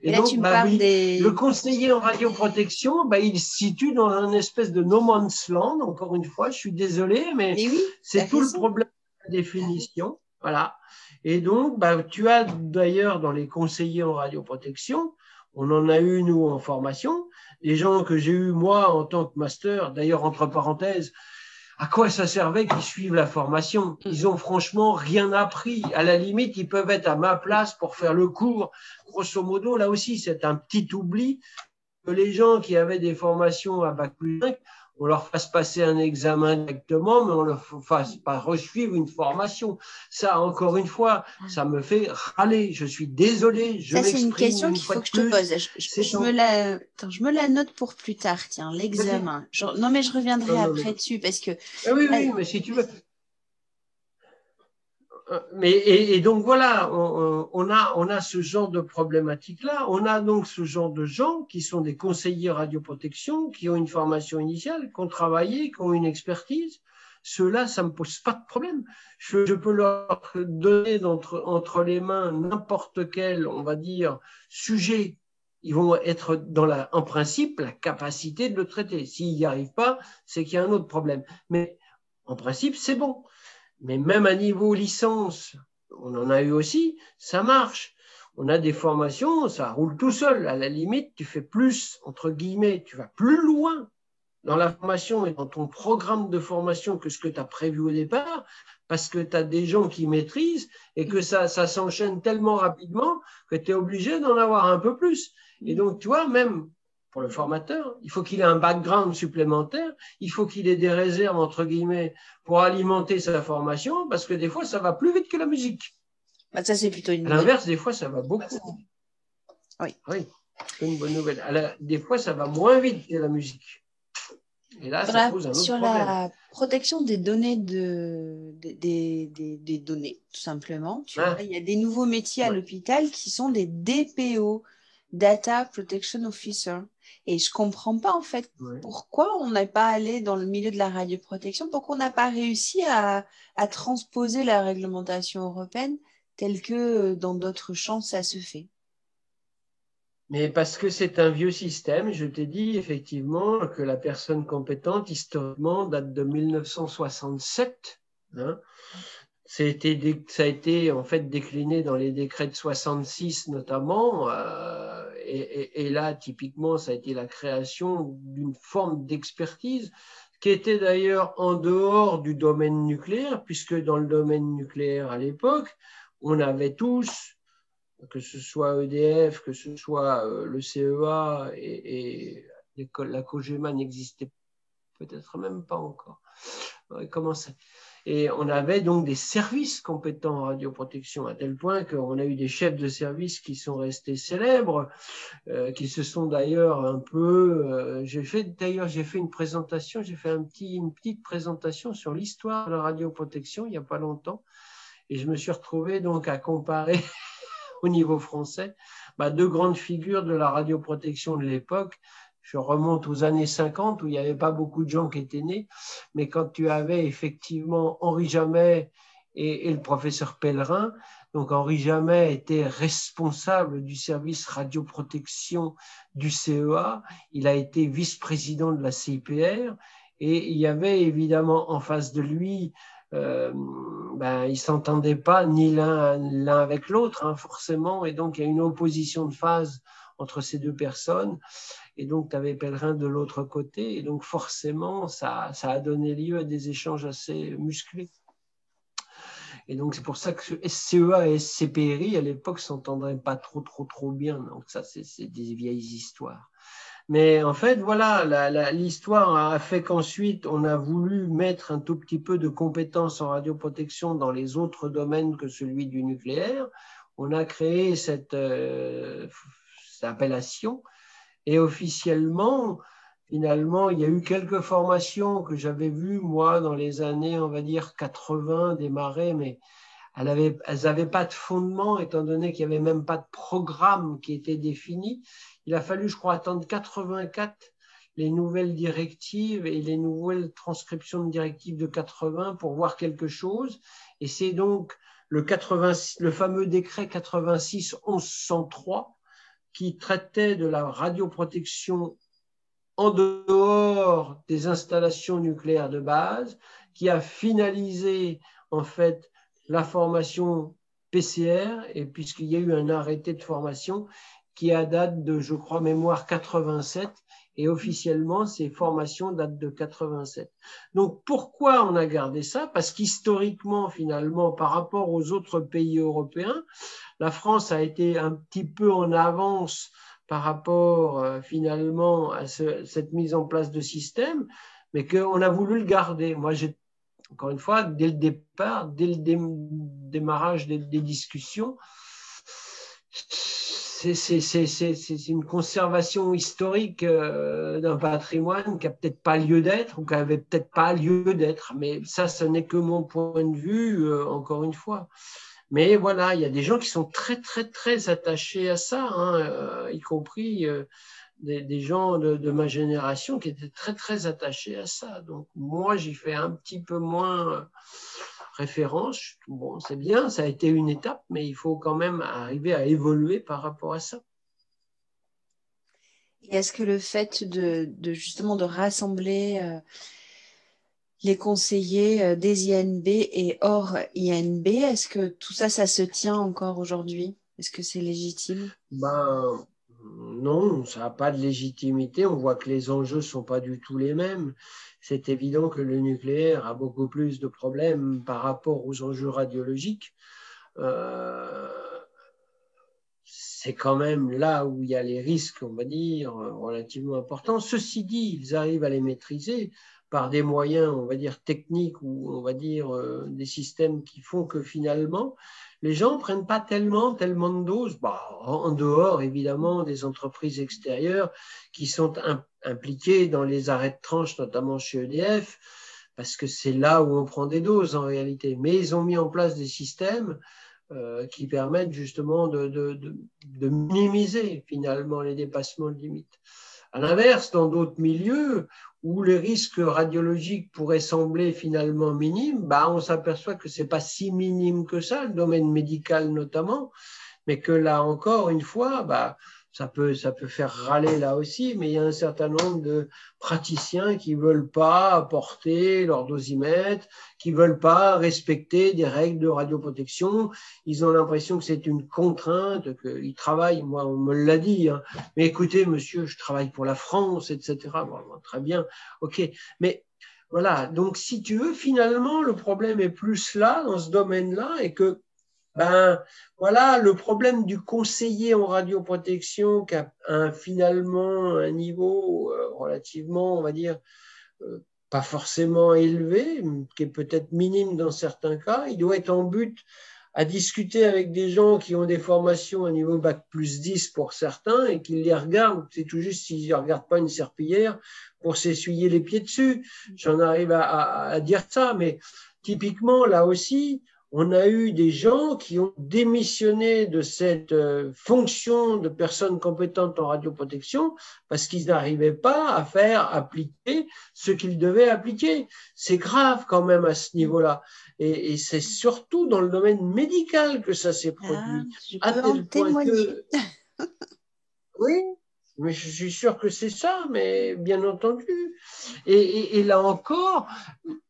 Et, là, donc, tu bah, le conseiller en radioprotection, bah, il se situe dans un espèce de no man's land. Encore une fois, je suis désolé, mais, c'est tout le problème de la définition. Voilà. Et donc, bah, tu as d'ailleurs dans les conseillers en radioprotection, on en a eu, nous, en formation, des gens que j'ai eu, moi, en tant que master, d'ailleurs, entre parenthèses, à quoi ça servait qu'ils suivent la formation? Ils ont franchement rien appris. À la limite, ils peuvent être à ma place pour faire le cours. Grosso modo, là aussi, c'est un petit oubli que les gens qui avaient des formations à Bac plus 5 on leur fasse passer un examen directement, mais on leur fasse pas resuivre une formation. Ça, encore une fois, ça me fait râler. Je suis désolé. Je ça, c'est une question qu'il faut que je te pose. Je, me la... je me la note pour plus tard. Tiens, l'examen. Non, mais je reviendrai après dessus parce que. Ah oui, oui, mais si tu veux. Euh, mais, et, donc voilà, on, a, on a ce genre de problématique-là. On a donc ce genre de gens qui sont des conseillers radioprotection, qui ont une formation initiale, qui ont travaillé, qui ont une expertise. Ceux-là, ça me pose pas de problème. Je, peux leur donner entre, entre les mains n'importe quel, on va dire, sujet. Ils vont être dans la, en principe, la capacité de le traiter. S'ils n'y arrivent pas, c'est qu'il y a un autre problème. Mais en principe, c'est bon. Mais même à niveau licence, on en a eu aussi, ça marche. On a des formations, ça roule tout seul. À la limite, tu fais plus, entre guillemets, tu vas plus loin dans la formation et dans ton programme de formation que ce que tu as prévu au départ, parce que tu as des gens qui maîtrisent et que ça, ça s'enchaîne tellement rapidement que tu es obligé d'en avoir un peu plus. Et donc, tu vois, même pour le formateur. Il faut qu'il ait un background supplémentaire. Il faut qu'il ait des réserves, entre guillemets, pour alimenter sa formation, parce que des fois, ça va plus vite que la musique. Bah, ça, c'est plutôt une À l'inverse, des fois, ça va beaucoup. Oui. Oui, c'est une bonne nouvelle. Des fois, ça va moins vite que la musique. Et là, ça pose un autre sur la protection des données, de, des, des, des données, tout simplement, tu vois, il y a des nouveaux métiers à l'hôpital qui sont des DPO, Data Protection Officer. Et je comprends pas en fait pourquoi on n'est pas allé dans le milieu de la radioprotection, pourquoi on n'a pas réussi à, à, transposer la réglementation européenne telle que euh, dans d'autres champs ça se fait. Mais parce que c'est un vieux système, je t'ai dit effectivement que la personne compétente historiquement date de 1967. Hein. Ça a, été, ça a été en fait décliné dans les décrets de 66 notamment. Euh, et, là, typiquement, ça a été la création d'une forme d'expertise qui était d'ailleurs en dehors du domaine nucléaire, puisque dans le domaine nucléaire à l'époque, on avait tous, que ce soit EDF, que ce soit euh, le CEA et, la COGEMA n'existait peut-être même pas encore. Comment ça et on avait donc des services compétents en radioprotection, à tel point qu'on a eu des chefs de service qui sont restés célèbres, euh, qui se sont d'ailleurs un peu. Euh, j'ai fait d'ailleurs j'ai fait une présentation, j'ai fait un petit, une petite présentation sur l'histoire de la radioprotection il n'y a pas longtemps, et je me suis retrouvé donc à comparer au niveau français bah, deux grandes figures de la radioprotection de l'époque je remonte aux années 50 où il n'y avait pas beaucoup de gens qui étaient nés, mais quand tu avais effectivement Henri Jamet et, le professeur Pellerin, donc Henri Jamet était responsable du service radioprotection du CEA, il a été vice-président de la CIPR Et il y avait évidemment en face de lui, euh, ben, ils ne s'entendaient pas ni l'un avec l'autre, hein, forcément. Et donc, il y a une opposition de phase entre ces deux personnes. Et donc, tu avais Pèlerin de l'autre côté. Et donc, forcément, ça, ça a donné lieu à des échanges assez musclés. Et donc, c'est pour ça que SCEA et SCPRI, à l'époque, s'entendraient pas trop, trop, trop bien. Donc, ça, c'est des vieilles histoires. Mais en fait, voilà, l'histoire a fait qu'ensuite, on a voulu mettre un tout petit peu de compétences en radioprotection dans les autres domaines que celui du nucléaire. On a créé cette, euh, cette appellation et officiellement, finalement, il y a eu quelques formations que j'avais vues, moi, dans les années, on va dire, 80, démarrer, mais elles n'avaient pas de fondement, étant donné qu'il n'y avait même pas de programme qui était défini. Il a fallu, je crois, attendre 84 les nouvelles directives et les nouvelles transcriptions de directives de 80 pour voir quelque chose. Et c'est donc le, 80, le fameux décret 86-1103 qui traitait de la radioprotection en dehors des installations nucléaires de base, qui a finalisé en fait la formation PCR, et puisqu'il y a eu un arrêté de formation qui a date de, je crois, mémoire 87, et officiellement, ces formations datent de 87. Donc, pourquoi on a gardé ça? Parce qu'historiquement, finalement, par rapport aux autres pays européens, la France a été un petit peu en avance par rapport euh, finalement à cette mise en place de système, mais qu'on a voulu le garder. Moi, j'ai encore une fois, dès le départ, dès le démarrage des, discussions, c'est une conservation historique euh, d'un patrimoine qui n'a peut-être pas lieu d'être ou qui n'avait peut-être pas lieu d'être. Mais ça, ce n'est que mon point de vue, euh, encore une fois. Mais voilà, il y a des gens qui sont très, très, très attachés à ça, hein, euh, y compris euh, des, gens de, ma génération qui étaient très, très attachés à ça. Donc, moi, j'y fais un petit peu moins euh, référence. Bon, c'est bien, ça a été une étape, mais il faut quand même arriver à évoluer par rapport à ça. Est-ce que le fait de, justement de rassembler les conseillers euh, des INB et hors INB. Est-ce que tout ça, ça se tient encore aujourd'hui? Est-ce que c'est légitime? Ben, Non, ça n'a pas de légitimité. On voit que les enjeux ne sont pas du tout les mêmes. C'est évident que le nucléaire a beaucoup plus de problèmes par rapport aux enjeux radiologiques. Euh, c'est quand même là où il y a les risques, on va dire, relativement importants. Ceci dit, ils arrivent à les maîtriser par des moyens, on va dire, techniques ou on va dire euh, des systèmes qui font que finalement, les gens ne prennent pas tellement, tellement de doses, bah, en dehors évidemment des entreprises extérieures qui sont impliquées dans les arrêts de tranche, notamment chez EDF, parce que c'est là où on prend des doses en réalité. Mais ils ont mis en place des systèmes euh, qui permettent justement de, de, de, minimiser finalement les dépassements de limites. À l'inverse, dans d'autres milieux où les risques radiologiques pourraient sembler finalement minimes, bah, on s'aperçoit que ce n'est pas si minime que ça, le domaine médical notamment, mais que là encore, une fois, bah, ça peut, ça peut faire râler là aussi, mais il y a un certain nombre de praticiens qui ne veulent pas apporter leur dosimètre, qui ne veulent pas respecter des règles de radioprotection. Ils ont l'impression que c'est une contrainte, qu'ils travaillent, moi on me l'a dit, hein. mais écoutez monsieur, je travaille pour la France, etc. très bien, ok, mais voilà, donc si tu veux, finalement, le problème est plus là, dans ce domaine-là, et que ben voilà le problème du conseiller en radioprotection qui a un, finalement un niveau euh, relativement, on va dire, euh, pas forcément élevé, qui est peut-être minime dans certains cas. Il doit être en but à discuter avec des gens qui ont des formations à niveau bac plus 10 pour certains et qui les regardent, c'est tout juste s'ils ne regardent pas une serpillière pour s'essuyer les pieds dessus. J'en arrive à, à dire ça, mais typiquement, là aussi, on a eu des gens qui ont démissionné de cette euh, fonction de personnes compétentes en radioprotection parce qu'ils n'arrivaient pas à faire appliquer ce qu'ils devaient appliquer. C'est grave quand même à ce niveau-là. Et, c'est surtout dans le domaine médical que ça s'est produit. Ah, à tel point que... Oui, Mais je suis sûr que c'est ça, mais bien entendu. Et, là encore,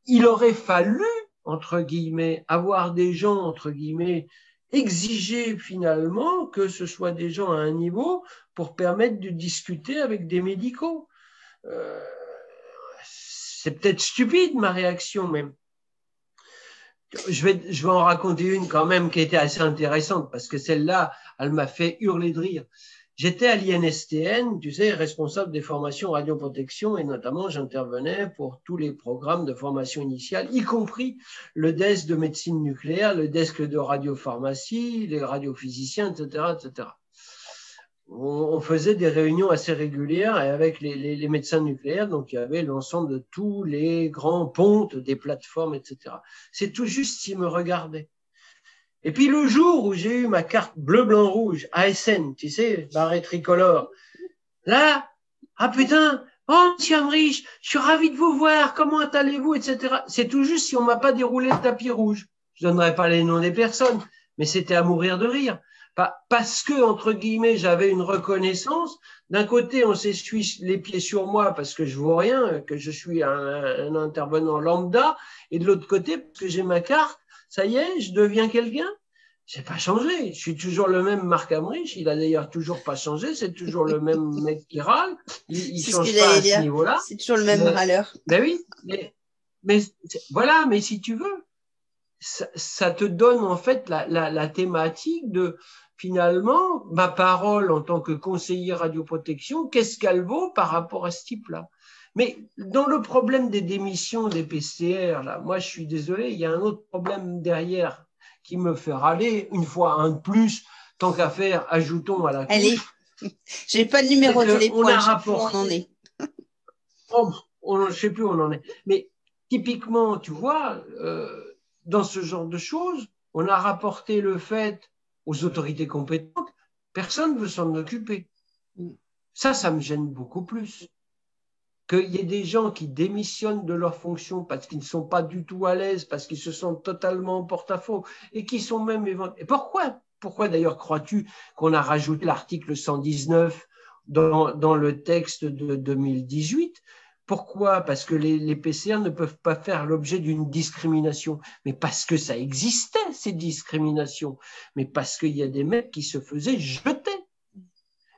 il aurait fallu, entre guillemets, avoir des gens, entre guillemets, exiger finalement que ce soit des gens à un niveau pour permettre de discuter avec des médicaux. Euh, c'est peut-être stupide ma réaction même. Je vais, je en raconter une quand même qui était assez intéressante parce que celle-là, elle m'a fait hurler de rire. J'étais à l'INSTN, tu sais, responsable des formations radioprotection et notamment j'intervenais pour tous les programmes de formation initiale, y compris le desk de médecine nucléaire, le desk de radiopharmacie, les radiophysiciens, etc., etc. On, faisait des réunions assez régulières avec les, les, médecins nucléaires, donc il y avait l'ensemble de tous les grands pontes des plateformes, etc. C'est tout juste s'ils me regardaient. Et puis le jour où j'ai eu ma carte bleu, blanc, rouge, ASN, tu sais, barré tricolore, là, ah putain, oh monsieur Amrich, je suis ravi de vous voir, comment allez-vous, etc. C'est tout juste si on m'a pas déroulé le tapis rouge. Je donnerai pas les noms des personnes, mais c'était à mourir de rire. Parce que, entre guillemets, j'avais une reconnaissance. D'un côté, on s'essuie les pieds sur moi parce que je vois rien, que je suis un intervenant lambda. Et de l'autre côté, parce que j'ai ma carte, ça y est, je deviens quelqu'un. J'ai pas changé. Je suis toujours le même Marc Amrich. Il a d'ailleurs toujours pas changé. C'est toujours le même mec qui râle. Il, change pas à ce niveau-là. C'est toujours le même râleur. Ben oui. Mais, voilà. Mais si tu veux, ça, te donne en fait la, la, thématique de finalement ma parole en tant que conseiller radioprotection. Qu'est-ce qu'elle vaut par rapport à ce type-là? Mais dans le problème des démissions des PCR, là, moi je suis désolé, il y a un autre problème derrière qui me fait râler, une fois un de plus, tant qu'à faire, ajoutons à la. Allez, j'ai pas le numéro de téléphone, on où on en est. oh, on, je sais plus où on en est. Mais typiquement, tu vois, euh, dans ce genre de choses, on a rapporté le fait aux autorités compétentes, personne ne veut s'en occuper. Ça, ça me gêne beaucoup plus qu'il y ait des gens qui démissionnent de leur fonction parce qu'ils ne sont pas du tout à l'aise, parce qu'ils se sentent totalement en porte-à-faux et qui sont même Et pourquoi Pourquoi d'ailleurs crois-tu qu'on a rajouté l'article 119 dans, dans, le texte de 2018 pourquoi? Parce que les, les, PCR ne peuvent pas faire l'objet d'une discrimination, mais parce que ça existait, ces discriminations, mais parce qu'il y a des mecs qui se faisaient jeter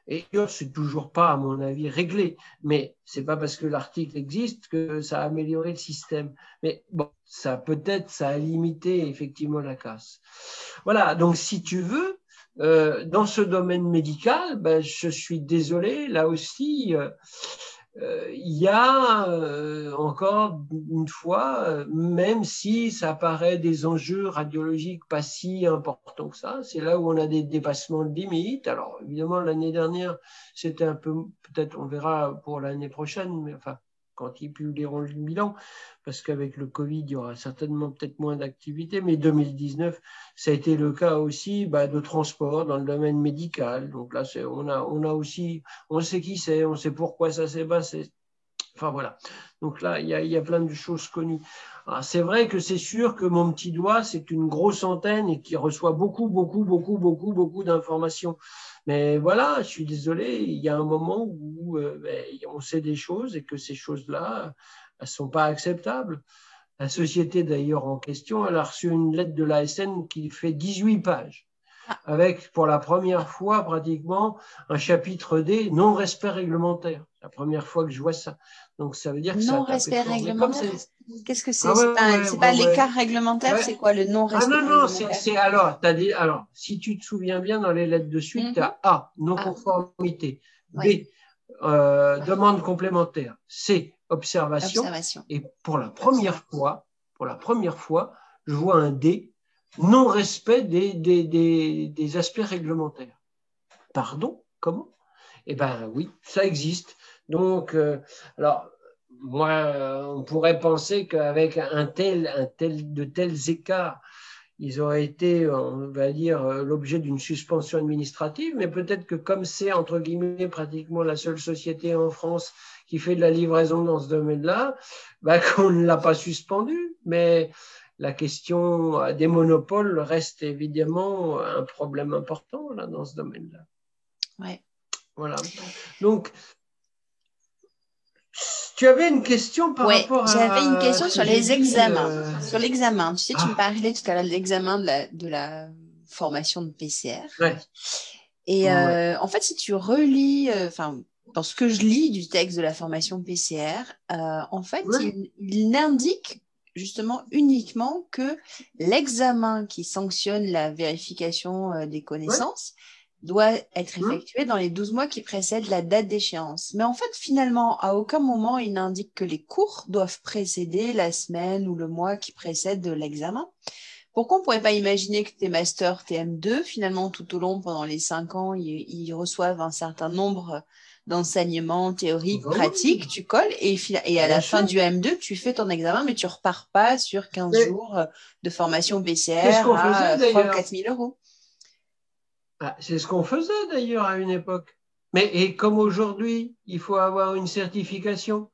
et c'est toujours pas, à mon avis, réglé. Mais c'est pas parce que l'article existe que ça a amélioré le système. Mais bon, ça peut-être, ça a limité effectivement la casse. Voilà. Donc, si tu veux, euh, dans ce domaine médical, ben, je suis désolé, là aussi, euh, il y a euh, encore une fois, euh, même si ça paraît des enjeux radiologiques pas si importants que ça, c'est là où on a des dépassements de limites. Alors évidemment, l'année dernière, c'était un peu, peut-être on verra pour l'année prochaine, mais enfin, quand ils publieront le bilan, parce qu'avec le Covid, il y aura certainement peut-être moins d'activité, mais 2019, ça a été le cas aussi bah, de transport dans le domaine médical. Donc là, on a, on a aussi, on sait qui c'est, on sait pourquoi ça s'est passé. Enfin voilà. Donc là, il y a, plein de choses connues. C'est vrai que c'est sûr que mon petit doigt, c'est une grosse antenne et qui reçoit beaucoup, beaucoup, beaucoup, beaucoup, beaucoup d'informations. Mais voilà, je suis désolé, il y a un moment où euh, ben, on sait des choses et que ces choses-là, elles sont pas acceptables. La société d'ailleurs en question, elle a reçu une lettre de l'ASN qui fait 18 pages, ah. Avec pour la première fois pratiquement un chapitre D non-respect réglementaire. La première fois que je vois ça. Donc ça veut dire que non-respect réglementaire. Qu'est-ce que c'est ah C'est pas, l'écart réglementaire, c'est quoi le non-respect Ah non, non, c'est alors, as dit, alors, si tu te souviens bien dans les lettres de suite, tu as mhm. A, non-conformité, B, euh, demande complémentaire, C, observation, et pour la première fois, pour la première fois, je vois un D, non-respect des, aspects réglementaires. Pardon Comment? Eh ben oui, ça existe. Donc, euh, alors, moi, on pourrait penser qu'avec un tel, un tel, de tels écarts, ils auraient été, on va dire, l'objet d'une suspension administrative, mais peut-être que comme c'est, entre guillemets, pratiquement la seule société en France qui fait de la livraison dans ce domaine-là, bah, qu'on ne l'a pas suspendu. Mais la question des monopoles reste évidemment un problème important là, dans ce domaine-là. Ouais. Voilà. Donc, tu avais une question par rapport à. J'avais une question sur les examens. Euh, sur l'examen. Tu sais, tu me ah. parlais tout à l'heure de l'examen de la, de la formation de PCR. Ouais. Et euh, en fait, si tu relis, euh, enfin, dans ce que je lis du texte de la formation PCR, en fait, il, il n'indique justement uniquement que l'examen qui sanctionne la vérification des connaissances doit être effectué dans les 12 mois qui précèdent la date d'échéance. Mais en fait, finalement, à aucun moment, il n'indique que les cours doivent précéder la semaine ou le mois qui précède l'examen. Pourquoi on ne pourrait pas imaginer que tes masters TM2, finalement, tout au long, pendant les 5 ans, ils, reçoivent un certain nombre d'enseignements théoriques, bah pratiques, tu colles, et, et à la fin du M2, tu fais ton examen, mais tu repars pas sur 15 jours de formation PCR à 3 4 000 euros. Ah, c'est ce qu'on faisait d'ailleurs à une époque. Mais et comme aujourd'hui, il faut avoir une certification.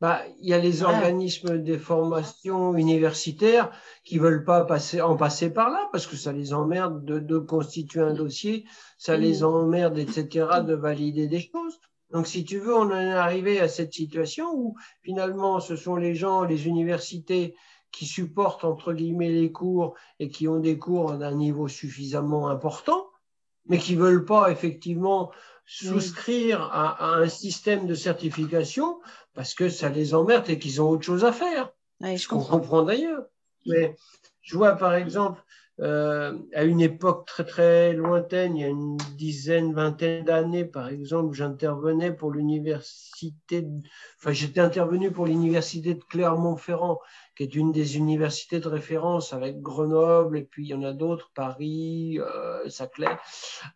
Bah, il y a les organismes des formations universitaires qui veulent pas passer, en passer par là parce que ça les emmerde de, constituer un dossier, ça les emmerde, etc., de valider des choses. Donc, si tu veux, on en est arrivé à cette situation où finalement, ce sont les gens, les universités qui supportent entre guillemets les cours et qui ont des cours d'un niveau suffisamment important mais qui ne veulent pas effectivement souscrire à, un système de certification parce que ça les emmerde et qu'ils ont autre chose à faire. je comprends. On comprend d'ailleurs. Mais je vois par exemple, euh, à une époque très très lointaine, il y a une dizaine, vingtaine d'années, par exemple, j'intervenais pour l'université, enfin j'étais intervenu pour l'université de Clermont-Ferrand qui est une des universités de référence avec Grenoble, et puis il y en a d'autres, Paris, euh, Saclay,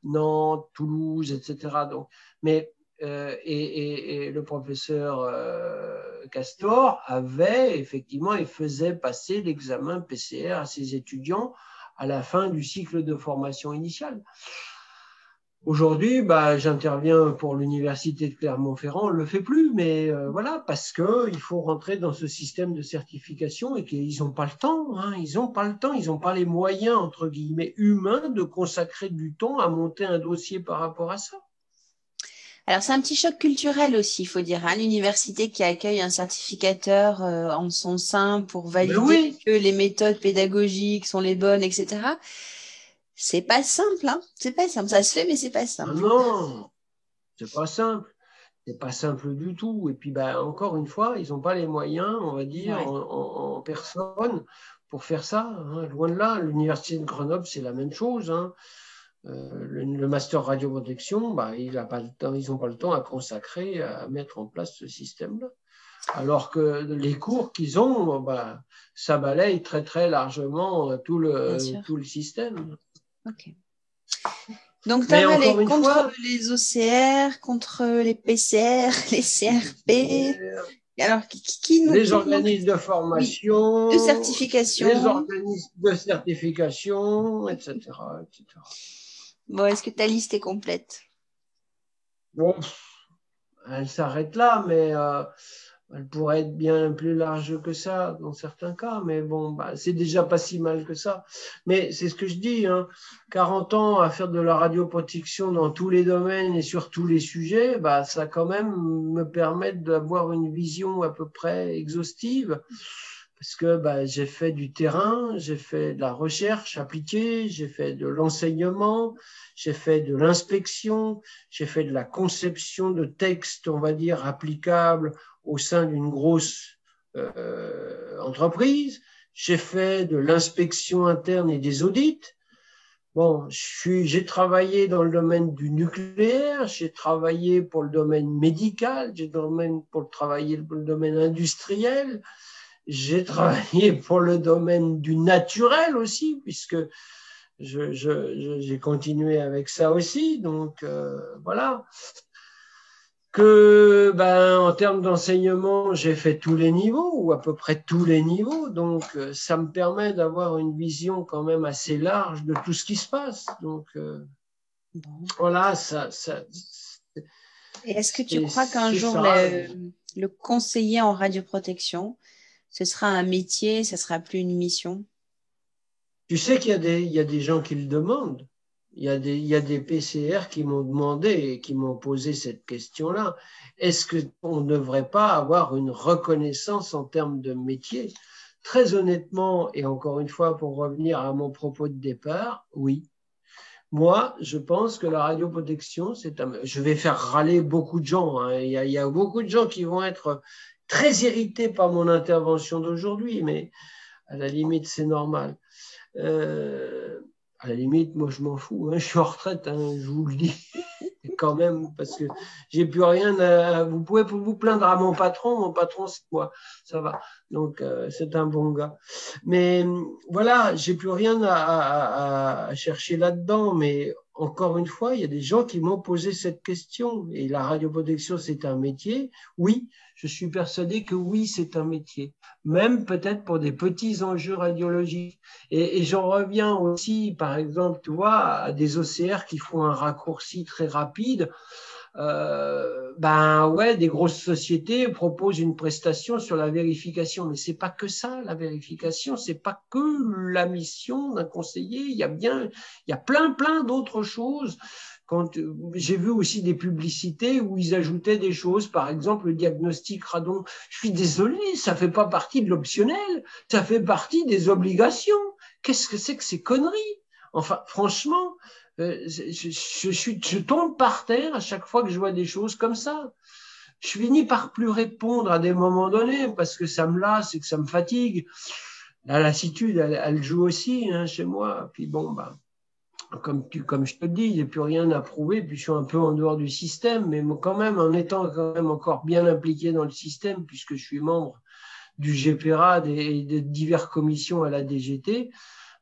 Nantes, Toulouse, etc. Donc, mais, euh, et, et, le professeur euh, Castor avait effectivement, il faisait passer l'examen PCR à ses étudiants à la fin du cycle de formation initiale. Aujourd'hui, bah, j'interviens pour l'université de Clermont-Ferrand, on ne le fait plus, mais euh, voilà, parce qu'il faut rentrer dans ce système de certification et qu'ils n'ont pas le temps, hein, ils n'ont pas le temps, ils n'ont pas les moyens, entre guillemets, humains de consacrer du temps à monter un dossier par rapport à ça. Alors c'est un petit choc culturel aussi, il faut dire. Hein, l'université qui accueille un certificateur euh, en son sein pour valider que les méthodes pédagogiques sont les bonnes, etc. C'est pas simple, hein C'est pas simple. Ça se fait, mais c'est pas simple. Ah non, c'est pas simple. C'est pas simple du tout. Et puis, bah, encore une fois, ils n'ont pas les moyens, on va dire, en, personne pour faire ça. Hein. Loin de là, l'université de Grenoble, c'est la même chose. Hein. Euh, le, master radioprotection, bah, il a pas le temps, ils n'ont pas le temps à consacrer à mettre en place ce système-là. Alors que les cours qu'ils ont, bah, ça balaye très très largement tout le, tout le système. Donc, tu as les contre les OCR, contre les PCR, les CRP. Alors, qui, qui nous, Les organismes de formation. de certification. Les organismes de certification, etc. etc. Bon, est-ce que ta liste est complète? Bon, elle s'arrête là, mais euh, elle pourrait être bien plus large que ça dans certains cas, mais bon, bah, c'est déjà pas si mal que ça. Mais c'est ce que je dis, hein, 40 ans à faire de la radioprotection dans tous les domaines et sur tous les sujets, bah, ça quand même me permet d'avoir une vision à peu près exhaustive. Parce que bah, j'ai fait du terrain, j'ai fait de la recherche appliquée, j'ai fait de l'enseignement, j'ai fait de l'inspection, j'ai fait de la conception de textes, on va dire, applicables au sein d'une grosse euh, entreprise. J'ai fait de l'inspection interne et des audits. Bon, j'ai travaillé dans le domaine du nucléaire, j'ai travaillé pour le domaine médical, j'ai pour travailler pour le domaine industriel, j'ai travaillé pour le domaine du naturel aussi, puisque j'ai je, continué avec ça aussi. Donc euh, voilà que ben, en termes d'enseignement, j'ai fait tous les niveaux, ou à peu près tous les niveaux, donc euh, ça me permet d'avoir une vision quand même assez large de tout ce qui se passe. Donc euh, voilà, ça. est-ce que tu crois qu'un jour le, le, conseiller en radioprotection, ce sera un métier, ce sera plus une mission Tu sais qu'il y, a des, gens qui le demandent. Il y, a des, PCR qui m'ont demandé et qui m'ont posé cette question-là. Est-ce qu'on ne devrait pas avoir une reconnaissance en termes de métier? Très honnêtement, et encore une fois pour revenir à mon propos de départ, oui. Moi, je pense que la radioprotection, c'est un... Je vais faire râler beaucoup de gens. Hein. Il, y a, beaucoup de gens qui vont être très irrités par mon intervention d'aujourd'hui, mais à la limite, c'est normal. Euh, à la limite, moi, je m'en fous. Hein, je suis en retraite, hein, je vous le dis quand même, parce que j'ai plus rien à. Vous pouvez vous plaindre à mon patron. Mon patron, c'est moi. Ça va. Donc, euh, c'est un bon gars. Mais voilà, j'ai plus rien à, à chercher là-dedans. Mais encore une fois, il y a des gens qui m'ont posé cette question. Et la radioprotection, c'est un métier. Oui, je suis persuadé que oui, c'est un métier. Même peut-être pour des petits enjeux radiologiques. Et, et j'en reviens aussi, par exemple, tu vois, à des OCR qui font un raccourci très rapide. Euh, ben ouais, des grosses sociétés proposent une prestation sur la vérification, mais c'est pas que ça, la vérification, c'est pas que la mission d'un conseiller. Il y a bien, il y a plein, plein d'autres choses. Quand j'ai vu aussi des publicités où ils ajoutaient des choses, par exemple le diagnostic radon. Je suis désolé, ça fait pas partie de l'optionnel, ça fait partie des obligations. Qu'est-ce que c'est que ces conneries? Enfin, franchement, euh, je, tombe par terre à chaque fois que je vois des choses comme ça. Je finis par plus répondre à des moments donnés parce que ça me lasse et que ça me fatigue. La lassitude, elle, joue aussi hein, chez moi. Puis bon, bah, comme, je te dis, il n'y a plus rien à prouver, puis je suis un peu en dehors du système, mais quand même, en étant quand même encore bien impliqué dans le système, puisque je suis membre du GPRAD et de diverses commissions à la DGT,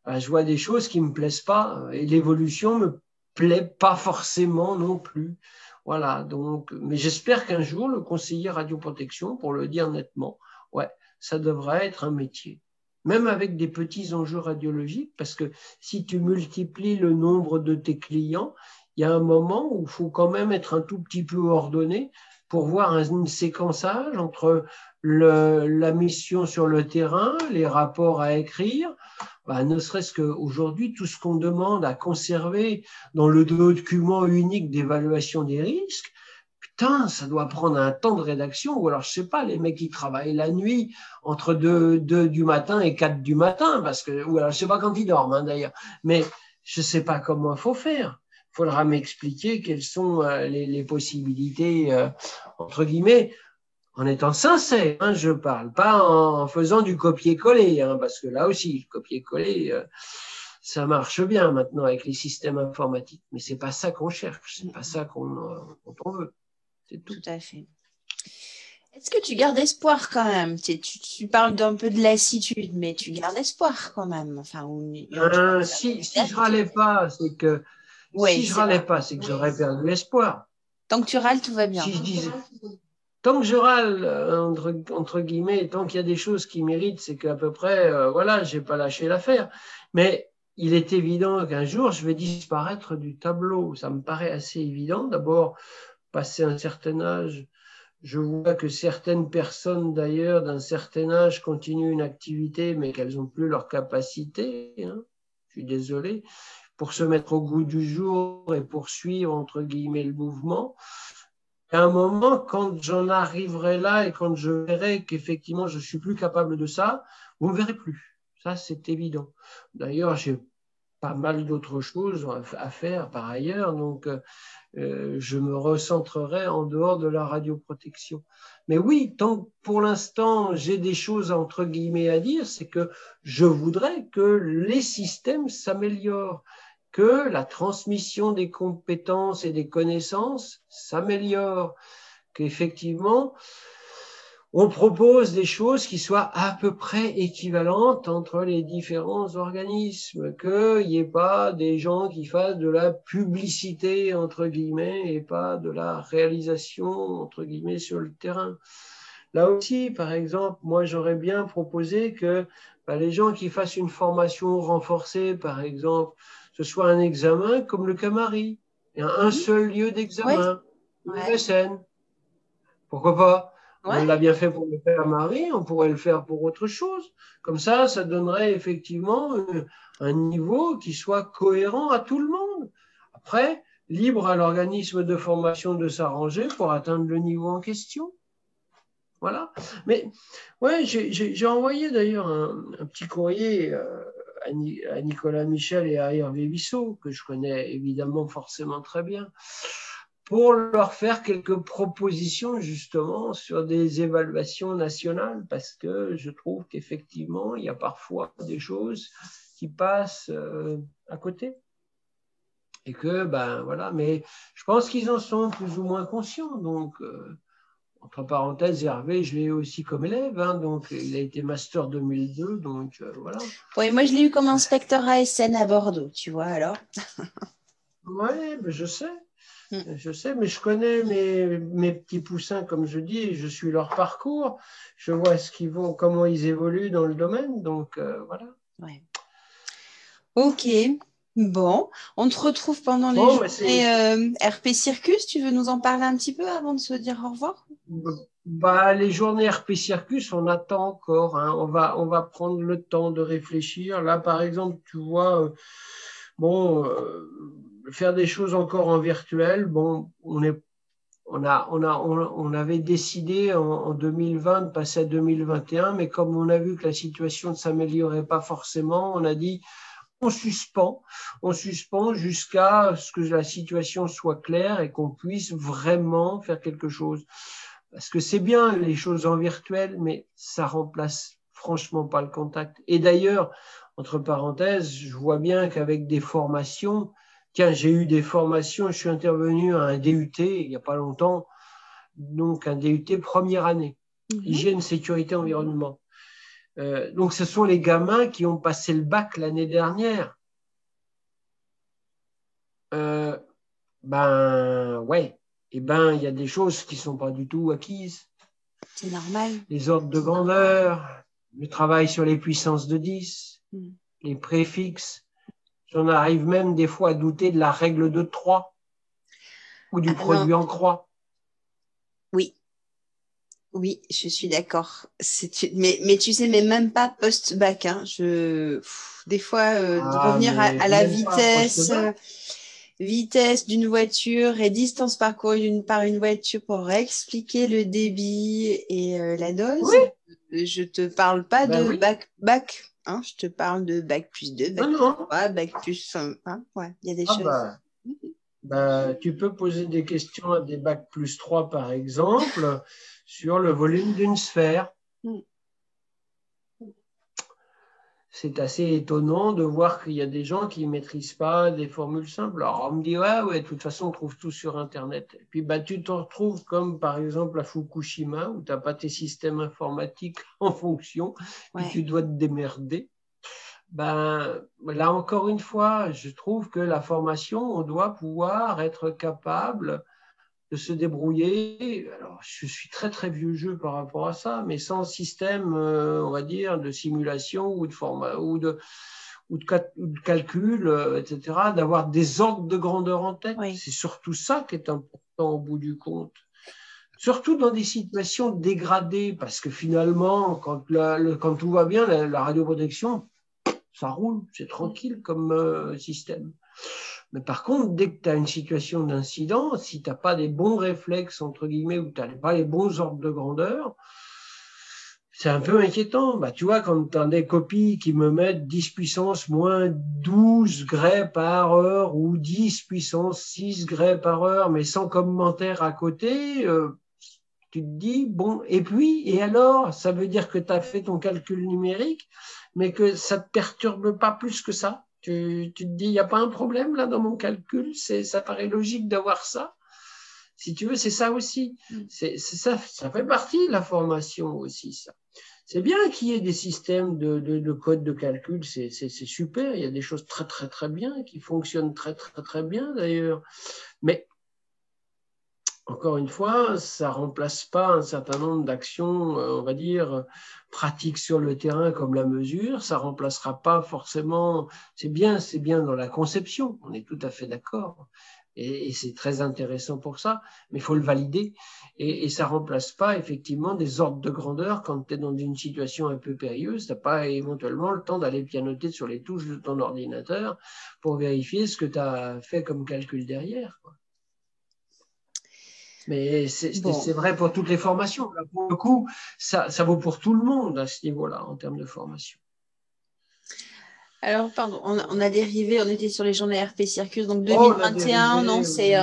je vois des choses qui me plaisent pas et l'évolution me plaît pas forcément non plus. Voilà, donc, mais j'espère qu'un jour, le conseiller radioprotection, pour le dire nettement, ouais, ça devrait être un métier. Même avec des petits enjeux radiologiques, parce que si tu multiplies le nombre de tes clients, il y a un moment où il faut quand même être un tout petit peu ordonné pour voir un, séquençage entre la mission sur le terrain, les rapports à écrire, bah, ne serait-ce qu'aujourd'hui, tout ce qu'on demande à conserver dans le document unique d'évaluation des risques, putain, ça doit prendre un temps de rédaction, ou alors je sais pas, les mecs qui travaillent la nuit entre 2, 2 du matin et 4 du matin, parce que, ou alors je sais pas quand ils dorment hein, d'ailleurs, mais je sais pas comment il faut faire. Il faudra m'expliquer quelles sont euh, les, possibilités, euh, entre guillemets, en étant sincère, hein, je parle, pas en faisant du copier-coller, hein, parce que là aussi, le copier-coller, euh, ça marche bien maintenant avec les systèmes informatiques, mais c'est pas ça qu'on cherche, c'est pas ça qu'on euh, veut. C'est tout. tout. à fait. Est-ce que tu gardes espoir quand même? Tu, tu, tu, parles d'un peu de lassitude, mais tu gardes espoir quand même. Enfin, ou, euh, si, si je râlais pas, c'est que oui, si je râlais pas, c'est que j'aurais perdu l'espoir. Tant que tu râles, tout va bien. Si je disais, tant que je râle, entre, entre guillemets, tant qu'il y a des choses qui méritent, c'est qu'à peu près, euh, voilà, j'ai pas lâché l'affaire. Mais il est évident qu'un jour, je vais disparaître du tableau. Ça me paraît assez évident. D'abord, passé un certain âge, je vois que certaines personnes, d'ailleurs, d'un certain âge, continuent une activité, mais qu'elles n'ont plus leur capacité. Hein. Je suis désolé. Pour se mettre au goût du jour et poursuivre, entre guillemets, le mouvement à un moment, quand j'en arriverai là et quand je verrai qu'effectivement je suis plus capable de ça, vous ne me verrez plus. Ça, c'est évident. D'ailleurs, j'ai pas mal d'autres choses à faire par ailleurs, donc euh, je me recentrerai en dehors de la radioprotection. Mais oui, tant pour l'instant j'ai des choses entre guillemets à dire, c'est que je voudrais que les systèmes s'améliorent que la transmission des compétences et des connaissances s'améliore, qu'effectivement, on propose des choses qui soient à peu près équivalentes entre les différents organismes, qu'il n'y ait pas des gens qui fassent de la publicité, entre guillemets, et pas de la réalisation, entre guillemets, sur le terrain. Là aussi, par exemple, moi, j'aurais bien proposé que bah, les gens qui fassent une formation renforcée, par exemple, ce soit un examen comme le Camari. Il y a un seul lieu d'examen, ouais. le SN. Pourquoi pas? Ouais. On l'a bien fait pour le Camari, on pourrait le faire pour autre chose. Comme ça, ça donnerait effectivement un niveau qui soit cohérent à tout le monde. Après, libre à l'organisme de formation de s'arranger pour atteindre le niveau en question. Voilà. Mais ouais, j'ai envoyé d'ailleurs un, petit courrier euh, à, Nicolas Michel et à Hervé Vissot, que je connais évidemment forcément très bien, pour leur faire quelques propositions justement sur des évaluations nationales, parce que je trouve qu'effectivement, il y a parfois des choses qui passent euh, à côté. Et que, ben voilà, mais je pense qu'ils en sont plus ou moins conscients. Donc, euh, entre parenthèses, Hervé, je l'ai eu aussi comme élève, hein, donc il a été master 2002, donc euh, voilà. Oui, moi je l'ai eu comme inspecteur ASN à Bordeaux, tu vois alors. oui, je sais. Hmm. Je sais, mais je connais mes, mes, petits poussins, comme je dis, je suis leur parcours, je vois ce qu'ils vont, comment ils évoluent dans le domaine, donc euh, voilà. Ouais. Ok, bon, on te retrouve pendant les journées euh, RP Circus. Tu veux nous en parler un petit peu avant de se dire au revoir? Bah, les journées RP Circus, on attend encore. Hein. On, va, on va prendre le temps de réfléchir. Là, par exemple, tu vois, euh, bon, euh, faire des choses encore en virtuel, bon, on est. On, a, on, a, on, avait décidé en, en, 2020 de passer à 2021, mais comme on a vu que la situation ne s'améliorait pas forcément, on a dit on suspend, on suspend jusqu'à ce que la situation soit claire et qu'on puisse vraiment faire quelque chose. Parce que c'est bien les choses en virtuel, mais ça remplace franchement pas le contact. Et d'ailleurs, entre parenthèses, je vois bien qu'avec des formations, tiens, j'ai eu des formations, je suis intervenu à un DUT il n'y a pas longtemps, donc un DUT première année, mhm. hygiène, sécurité, environnement. Euh, donc, ce sont les gamins qui ont passé le bac l'année dernière. Euh, ben, ouais, eh ben, il y a des choses qui ne sont pas du tout acquises. C'est normal. Les ordres de grandeur, le travail sur les puissances de 10, hmm. les préfixes. J'en arrive même des fois à douter de la règle de 3 ou du ah, produit en croix. Oui. Oui, je suis d'accord. Mais, mais tu sais, mais même pas post-bac. Hein. Je... des fois, euh, de ah, revenir à, la vitesse vitesse d'une voiture et distance parcourue par une voiture pour expliquer le débit et euh, la dose. Oui. Je te parle pas ben de bac, bac hein, je te parle de bac plus 2, bac plus 3, bac plus 1. Hein, ouais, il y a des ah choses. Bah, bah, tu peux poser des questions à des bac plus 3, par exemple, sur le volume d'une sphère. Mm c'est assez étonnant de voir qu'il y a des gens qui ne maîtrisent pas des formules simples. Alors on me dit, ouais, ouais, de toute façon, on trouve tout sur Internet. Et puis bah, tu te retrouves comme par exemple à Fukushima, où tu n'as pas tes systèmes informatiques en fonction, et tu dois te démerder. Ben, là encore une fois, je trouve que la formation, on doit pouvoir être capable de se débrouiller. Alors, je suis très très vieux jeu par rapport à ça, mais sans système, euh, on va dire, de simulation ou de format ou de ou de, calcul, euh, etc., d'avoir des ordres de grandeur en tête. C'est surtout ça qui est important au bout du compte. Surtout dans des situations dégradées, parce que finalement, quand, quand tout va bien, la, radioprotection, ça roule, c'est tranquille comme euh, système. Mais par contre, dès que tu as une situation d'incident, si tu n'as pas des bons réflexes, entre guillemets, ou tu n'as pas les bons ordres de grandeur, c'est un peu inquiétant. Bah, tu vois, quand tu as des copies qui me mettent 10 puissance moins 12 grès par heure ou 10 puissance 6 grès par heure, mais sans commentaire à côté, euh, tu te dis, bon, et puis, et alors, ça veut dire que tu as fait ton calcul numérique, mais que ça ne te perturbe pas plus que ça? Tu, te dis, il n'y a pas un problème là dans mon calcul, ça paraît logique d'avoir ça? Si tu veux, c'est ça aussi. Mm. C'est ça, ça fait partie de la formation aussi, ça. C'est bien qu'il y ait des systèmes de, de, de code de calcul, c'est super. Il y a des choses très très très bien qui fonctionnent très très très bien d'ailleurs. Mais encore une fois, ça remplace pas un certain nombre d'actions, euh, on va dire, pratiques sur le terrain comme la mesure. Ça remplacera pas forcément. C'est bien, c'est bien dans la conception. On est tout à fait d'accord. Et, c'est très intéressant pour ça, mais il faut le valider. Et, ça remplace pas effectivement des ordres de grandeur quand tu es dans une situation un peu périlleuse. Tu n'as pas éventuellement le temps d'aller pianoter sur les touches de ton ordinateur pour vérifier ce que tu as fait comme calcul derrière. Mais c'est vrai pour toutes les formations. pour le coup, ça, ça vaut pour tout le monde à ce niveau-là en termes de formation. Alors, pardon, on, a dérivé, on était sur les journées RP Circus, donc 2021, non, c'est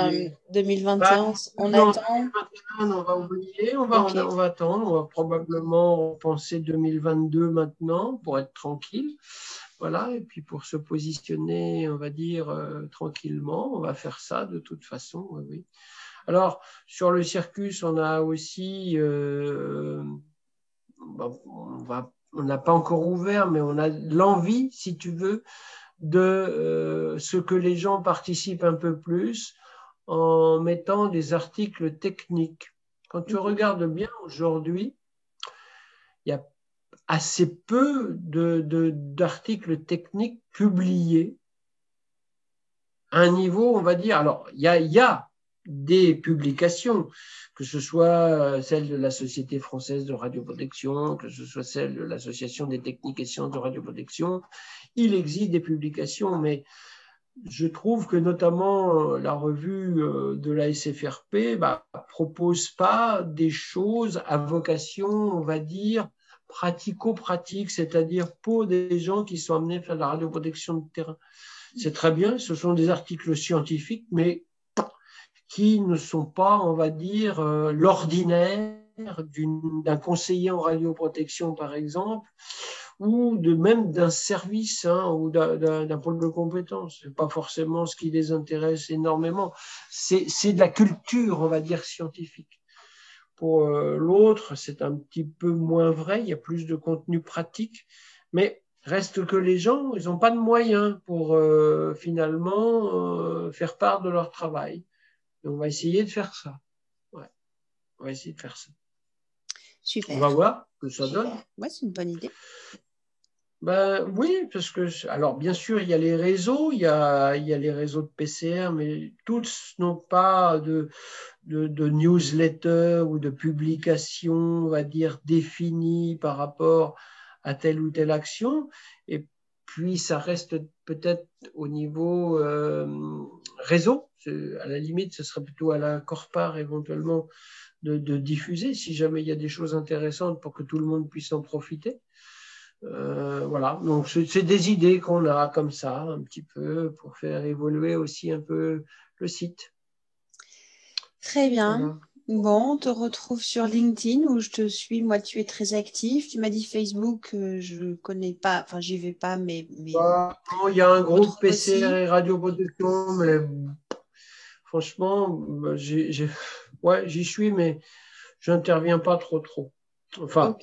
2021, bah, on attend. 2021, on va oublier, on va, on, va attendre, on va probablement penser 2022 maintenant pour être tranquille. Voilà, et puis pour se positionner, on va dire, euh, tranquillement, on va faire ça de toute façon, oui. Alors, sur le circus, on a aussi, euh, on va on n'a pas encore ouvert, mais on a l'envie, si tu veux, de euh, ce que les gens participent un peu plus en mettant des articles techniques. Quand tu regardes bien aujourd'hui, il y a assez peu d'articles techniques publiés à un niveau, on va dire, alors il y a, il y a des publications, que ce soit celle de la Société française de radioprotection, que ce soit celle de l'Association des techniques et sciences de radioprotection, il existe des publications, mais je trouve que notamment euh, la revue euh, de la SFRP bah, propose pas des choses à vocation, on va dire, pratico-pratique, c'est-à-dire pour des gens qui sont amenés à faire de la radioprotection de terrain. C'est très bien, ce sont des articles scientifiques, mais qui ne sont pas, on va dire, euh, l'ordinaire d'un conseiller en radioprotection, par exemple, ou de même d'un service hein, ou d'un pôle de compétences. C'est pas forcément ce qui les intéresse énormément. C'est de la culture, on va dire, scientifique. Pour euh, l'autre, c'est un petit peu moins vrai. Il y a plus de contenu pratique, mais reste que les gens, ils n'ont pas de moyens pour euh, finalement faire part de leur travail on va essayer de faire ça. Ouais. On va essayer de faire ça. Super. On va voir ce que ça donne. Ouais, c'est une bonne idée. Ben, oui, parce que, alors bien sûr, il y a les réseaux, il y a, il y a les réseaux de PCR, mais tous n'ont pas de, de, de, newsletter ou de publication, on va dire, définie par rapport à telle ou telle action. Et puis, ça reste peut-être au niveau euh, réseau. À la limite, ce serait plutôt à la Corpar éventuellement de, diffuser si jamais il y a des choses intéressantes pour que tout le monde puisse en profiter. Euh, voilà, donc c'est des idées qu'on a comme ça, un petit peu, pour faire évoluer aussi un peu le site. Très bien. Bon, on te retrouve sur LinkedIn où je te suis. Moi, tu es très actif. Tu m'as dit Facebook, euh, je ne connais pas, enfin, j'y vais pas, mais. Bah, il y a un groupe PCR et Radio Production, mais franchement, bah, j'y suis, mais je n'interviens pas trop, trop. Enfin,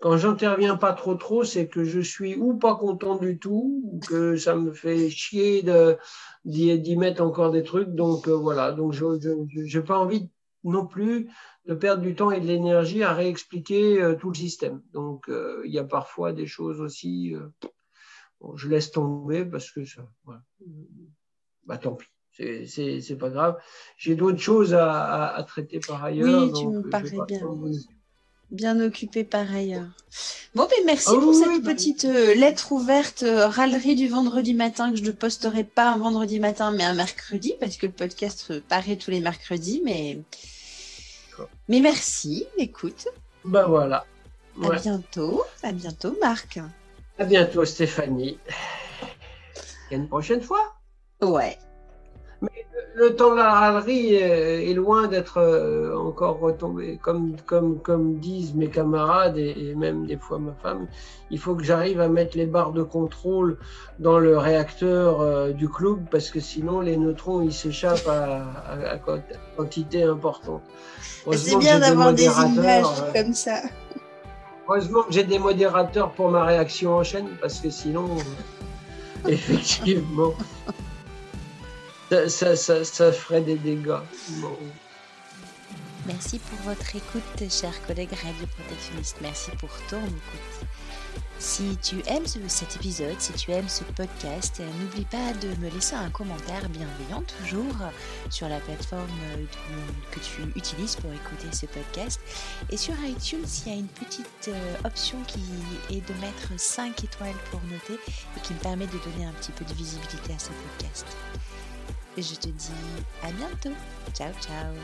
quand j'interviens pas trop trop, c'est que je suis ou pas content du tout, ou que ça me fait chier d'y mettre encore des trucs. Donc euh, voilà, donc je n'ai pas envie non plus de perdre du temps et de l'énergie à réexpliquer euh, tout le système. Donc euh, il y a parfois des choses aussi, je laisse tomber parce que ça, voilà. bah tant pis. C'est pas grave. J'ai d'autres choses à, traiter par ailleurs. Oui, tu me parais bien bien occupé par ailleurs. Bon, ben merci ah pour cette bah petite euh, lettre ouverte, euh, râlerie du vendredi matin que je ne posterai pas un vendredi matin, mais un mercredi, parce que le podcast euh, paraît tous les mercredis. Mais, mais merci, écoute. Ben voilà. À bientôt. À bientôt, Marc. À bientôt, Stéphanie. Et une prochaine fois. Ouais le temps de la râlerie est, loin d'être euh, encore retombé. Comme, comme, comme disent mes camarades et, même des fois ma femme, il faut que j'arrive à mettre les barres de contrôle dans le réacteur euh, du club parce que sinon les neutrons ils s'échappent à, quantité importante. C'est bien d'avoir des, images euh, comme ça. Heureusement que j'ai des modérateurs pour ma réaction en chaîne parce que sinon, effectivement ça, ferait des dégâts. Merci pour votre écoute, chers collègues radioprotectionnistes. Merci pour ton écoute. Si tu aimes cet épisode, si tu aimes ce podcast, n'oublie pas de me laisser un commentaire bienveillant toujours sur la plateforme que tu utilises pour écouter ce podcast. Et sur iTunes, il y a une petite euh, option qui est de mettre 5 étoiles pour noter et qui me permet de donner un petit peu de visibilité à ce podcast. Et je te dis à bientôt. Ciao ciao